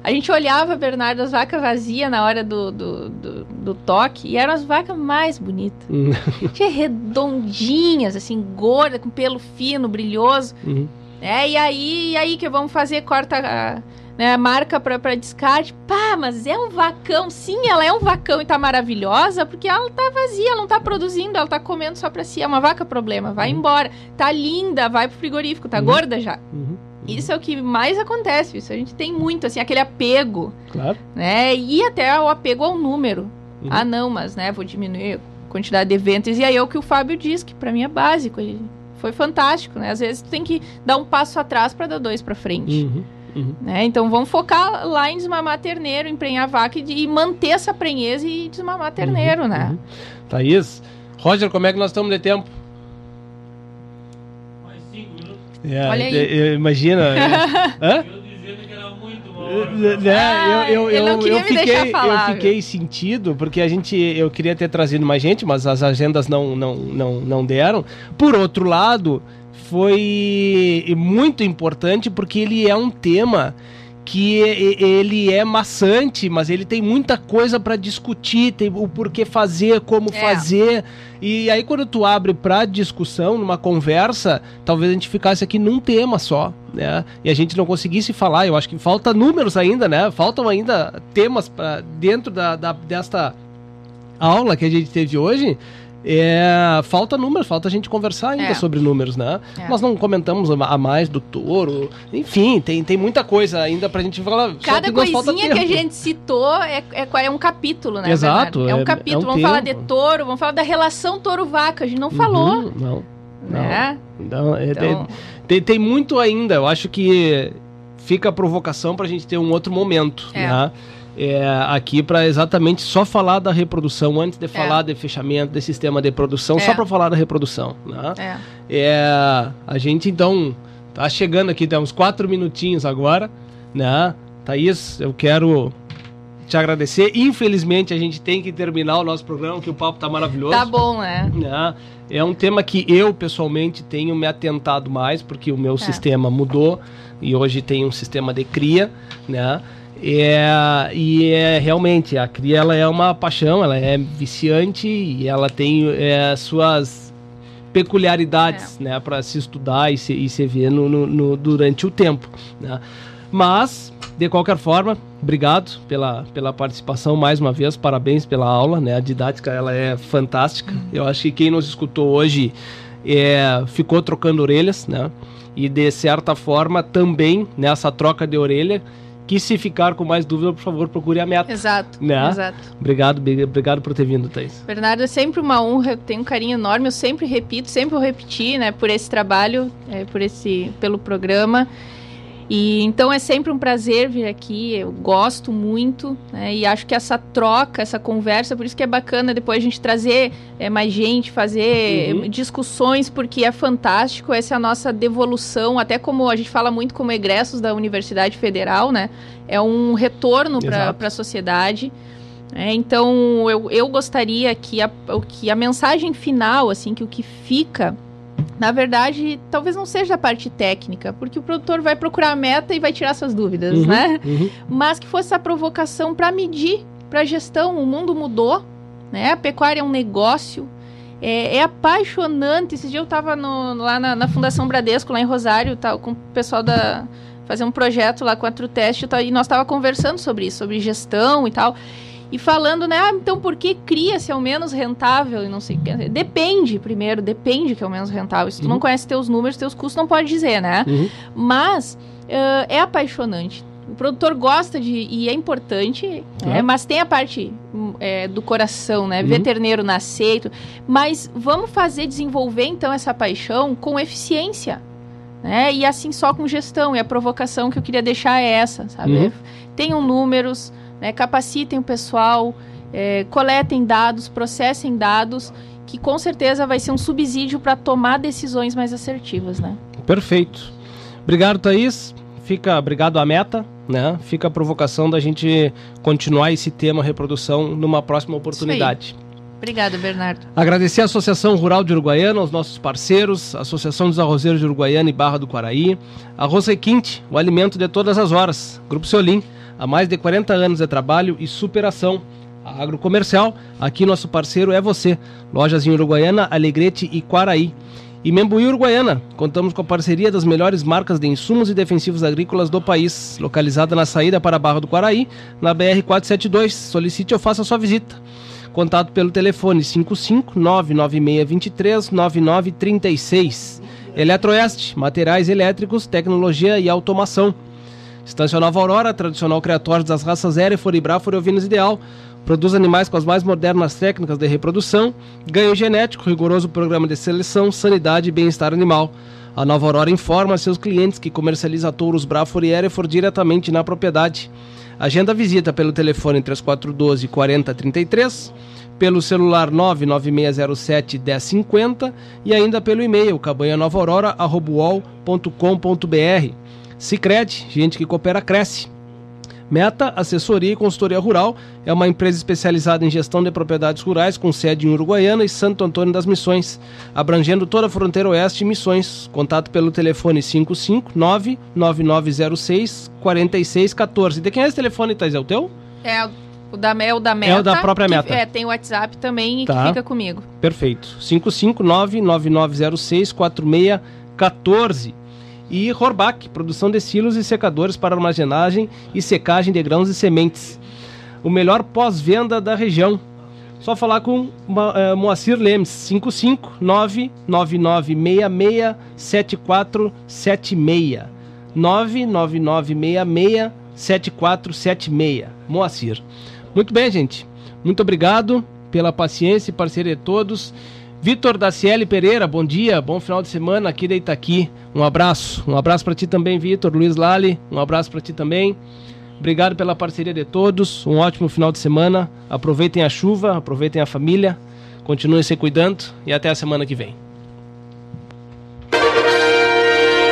A gente olhava, Bernardo, as vacas vazias na hora do, do, do, do toque e eram as vacas mais bonitas. Uhum. Tinha redondinhas, assim, gorda, com pelo fino, brilhoso. Uhum. É, e aí, e aí que vamos fazer? Corta a né, marca para descarte. Pá, mas é um vacão. Sim, ela é um vacão e tá maravilhosa porque ela tá vazia, ela não tá produzindo, ela tá comendo só pra si. É uma vaca problema, vai uhum. embora. Tá linda, vai pro frigorífico, tá uhum. gorda já. Uhum. uhum. Isso é o que mais acontece, isso a gente tem muito, assim, aquele apego. Claro. Né? E até o apego ao número. Uhum. Ah, não, mas, né, vou diminuir a quantidade de eventos. E aí é o que o Fábio diz, que para mim é básico. Ele foi fantástico, né? Às vezes tu tem que dar um passo atrás para dar dois para frente. Uhum. Uhum. Né? Então vamos focar lá em desmamar terneiro, emprenhar vaca e, e manter essa prenhez e desmamar terneiro, uhum. né? Uhum. Thaís, Roger, como é que nós estamos de tempo? Mais cinco minutos. É, Olha aí. imagina. Hã? Né, ah, eu, eu, eu, eu, fiquei, falar, eu fiquei sentido, porque a gente, eu queria ter trazido mais gente, mas as agendas não, não, não, não deram. Por outro lado, foi muito importante porque ele é um tema que ele é maçante, mas ele tem muita coisa para discutir, tem o porquê fazer, como é. fazer. E aí quando tu abre para discussão, numa conversa, talvez a gente ficasse aqui num tema só, né? E a gente não conseguisse falar. Eu acho que falta números ainda, né? Faltam ainda temas para dentro da, da, desta aula que a gente teve hoje é, falta números, falta a gente conversar ainda é. sobre números, né? É. Nós não comentamos a mais do touro, enfim, tem, tem muita coisa ainda pra gente falar. Cada coisinha que a gente citou é, é, é um capítulo, né? Exato. É, um é, capítulo. É um vamos tempo. falar de touro, vamos falar da relação touro-vaca, a gente não uhum, falou. Não. Né? Não, é, então... tem, tem muito ainda, eu acho que fica a provocação pra gente ter um outro momento, né? É, aqui para exatamente só falar da reprodução antes de é. falar de fechamento de sistema de produção, é. só para falar da reprodução. Né? É. é. A gente então tá chegando aqui, tem uns quatro minutinhos agora, né? Thaís, eu quero te agradecer. Infelizmente, a gente tem que terminar o nosso programa, que o papo tá maravilhoso. Tá bom, né? né? É um tema que eu, pessoalmente, tenho me atentado mais, porque o meu é. sistema mudou e hoje tem um sistema de cria, né? É, e é realmente a cria ela é uma paixão, ela é viciante e ela tem é, suas peculiaridades, é. né, para se estudar e se, e se ver no, no, no, durante o tempo, né? Mas de qualquer forma, obrigado pela, pela participação mais uma vez, parabéns pela aula, né? A didática ela é fantástica. Uhum. Eu acho que quem nos escutou hoje é, ficou trocando orelhas, né? E de certa forma também nessa troca de orelha que se ficar com mais dúvida, por favor, procure a meta. Exato. Né? Exato. Obrigado, obrigado por ter vindo, Thaís. Bernardo, é sempre uma honra, eu tenho um carinho enorme, eu sempre repito, sempre vou repetir, né, por esse trabalho, é, por esse, pelo programa. E então é sempre um prazer vir aqui, eu gosto muito, né, e acho que essa troca, essa conversa, por isso que é bacana depois a gente trazer é, mais gente, fazer uhum. discussões, porque é fantástico, essa é a nossa devolução, até como a gente fala muito como egressos da Universidade Federal, né? É um retorno para a sociedade. É, então eu, eu gostaria que a, que a mensagem final, assim, que o que fica na verdade, talvez não seja a parte técnica, porque o produtor vai procurar a meta e vai tirar suas dúvidas, uhum, né? Uhum. Mas que fosse a provocação para medir, para gestão. O mundo mudou, né? A pecuária é um negócio. É, é apaixonante. Esse dia eu estava lá na, na, Fundação Bradesco, lá em Rosário, tá, com o pessoal da. fazer um projeto lá com a Truteste, e nós estava conversando sobre isso, sobre gestão e tal e falando, né? Ah, então por que cria se é o menos rentável e não sei o que? Depende, primeiro, depende que é o menos rentável. Se tu uhum. não conhece teus números, teus custos, não pode dizer, né? Uhum. Mas uh, é apaixonante. O produtor gosta de. e é importante, é, mas tem a parte é, do coração, né? Uhum. Veterineiro nascer. Mas vamos fazer desenvolver então essa paixão com eficiência. Né? E assim só com gestão. E a provocação que eu queria deixar é essa, sabe? Uhum. Tenham números, né? Capacitem o pessoal, é, coletem dados, processem dados, que com certeza vai ser um subsídio para tomar decisões mais assertivas, né? Perfeito. Obrigado, Thaís. fica, obrigado à meta, né? Fica a provocação da gente continuar esse tema reprodução numa próxima oportunidade. Obrigada, Bernardo. Agradecer à Associação Rural de Uruguaiana, aos nossos parceiros, Associação dos Arrozeiros de Uruguaiana e Barra do Quaraí, Arroz Requinte, o alimento de todas as horas, Grupo Seolim, há mais de 40 anos de trabalho e superação. A Agrocomercial, aqui nosso parceiro é você. Lojas em Uruguaiana, Alegrete e Quaraí. E Membuí Uruguaiana, contamos com a parceria das melhores marcas de insumos e defensivos agrícolas do país, localizada na saída para a Barra do Quaraí, na BR 472. Solicite ou faça sua visita. Contato pelo telefone 55 99623 9936. Eletroeste, materiais elétricos, tecnologia e automação. Estância Nova Aurora, tradicional criatório das raças Hereford e ovinos ideal. Produz animais com as mais modernas técnicas de reprodução, ganho genético, rigoroso programa de seleção, sanidade e bem-estar animal. A Nova Aurora informa seus clientes que comercializa touros Braford e Hereford diretamente na propriedade. Agenda visita pelo telefone 3412 4033, pelo celular 99607 1050 e ainda pelo e-mail cabanhanovaaurora.com.br. Sicredi, gente que coopera cresce. Meta Assessoria e Consultoria Rural é uma empresa especializada em gestão de propriedades rurais com sede em Uruguaiana e Santo Antônio das Missões, abrangendo toda a fronteira oeste e Missões. Contato pelo telefone 559 9906 4614. De quem é esse telefone, Thais? É o teu? É o da, é o da Meta. É o da própria Meta. Que, é, tem o WhatsApp também Tá. que fica comigo. Perfeito. 559 9906 4614. E Horbach, produção de silos e secadores para armazenagem e secagem de grãos e sementes. O melhor pós-venda da região. Só falar com eh, Moacir Lemes, 559 9966 7476. 99966 7476. Moacir. Muito bem, gente. Muito obrigado pela paciência e parceria de todos. Vitor Daciele Pereira, bom dia, bom final de semana aqui da Itaqui. Um abraço, um abraço para ti também, Vitor. Luiz Lali, um abraço para ti também. Obrigado pela parceria de todos. Um ótimo final de semana. Aproveitem a chuva, aproveitem a família. Continuem se cuidando e até a semana que vem.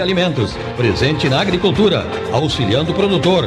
Alimentos, presente na agricultura, auxiliando o produtor.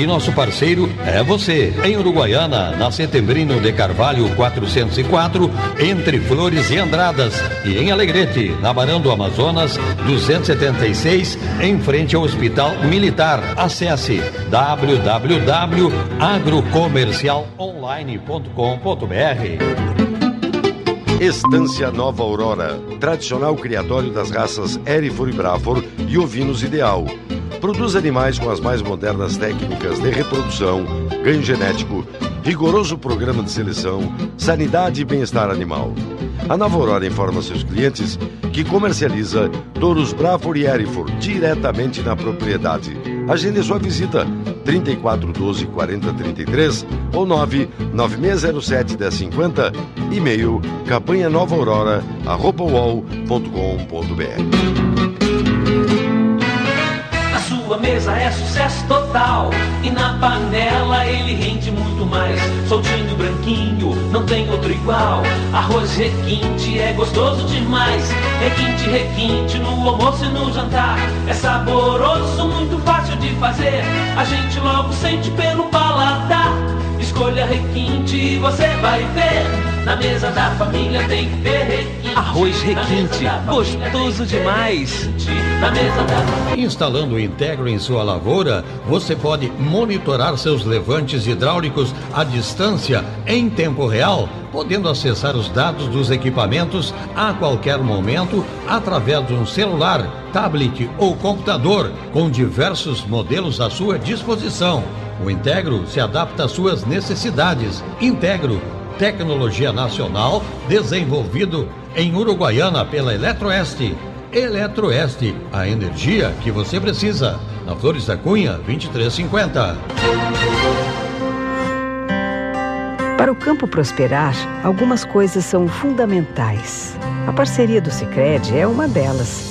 nosso parceiro é você. Em Uruguaiana, na Setembrino de Carvalho 404, entre Flores e Andradas. E em Alegrete, na Barão do Amazonas 276, em frente ao Hospital Militar. Acesse www.agrocomercialonline.com.br. Estância Nova Aurora, tradicional criatório das raças Hereford e Braford e ovinos ideal. Produz animais com as mais modernas técnicas de reprodução, ganho genético, rigoroso programa de seleção, sanidade e bem-estar animal. A Nova Aurora informa seus clientes que comercializa touros Braford e Hereford diretamente na propriedade. Agende sua visita 3412 4033 ou 99607 1050, e-mail campanha nova aurora, arroba mesa é sucesso total. E na panela ele rende muito mais. Soltinho, branquinho, não tem outro igual. Arroz requinte é gostoso demais. Requinte, requinte no almoço e no jantar. É saboroso, muito fácil de fazer. A gente logo sente pelo paladar. Escolha requinte você vai ver. Na mesa da família tem que ter requinte. Arroz requinte, gostoso demais. Na mesa da... Instalando o Integro em sua lavoura, você pode monitorar seus levantes hidráulicos à distância em tempo real, podendo acessar os dados dos equipamentos a qualquer momento através de um celular, tablet ou computador, com diversos modelos à sua disposição. O Integro se adapta às suas necessidades. Integro tecnologia nacional desenvolvido em Uruguaiana pela Eletroeste. Eletroeste, a energia que você precisa. Na Flores da Cunha, 2350. Para o campo prosperar, algumas coisas são fundamentais. A parceria do Sicredi é uma delas.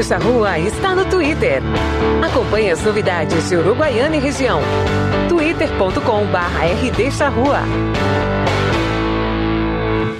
Rádio Charrua está no Twitter. Acompanhe as novidades de Uruguaiana e região. twitter.com/rdcharrua.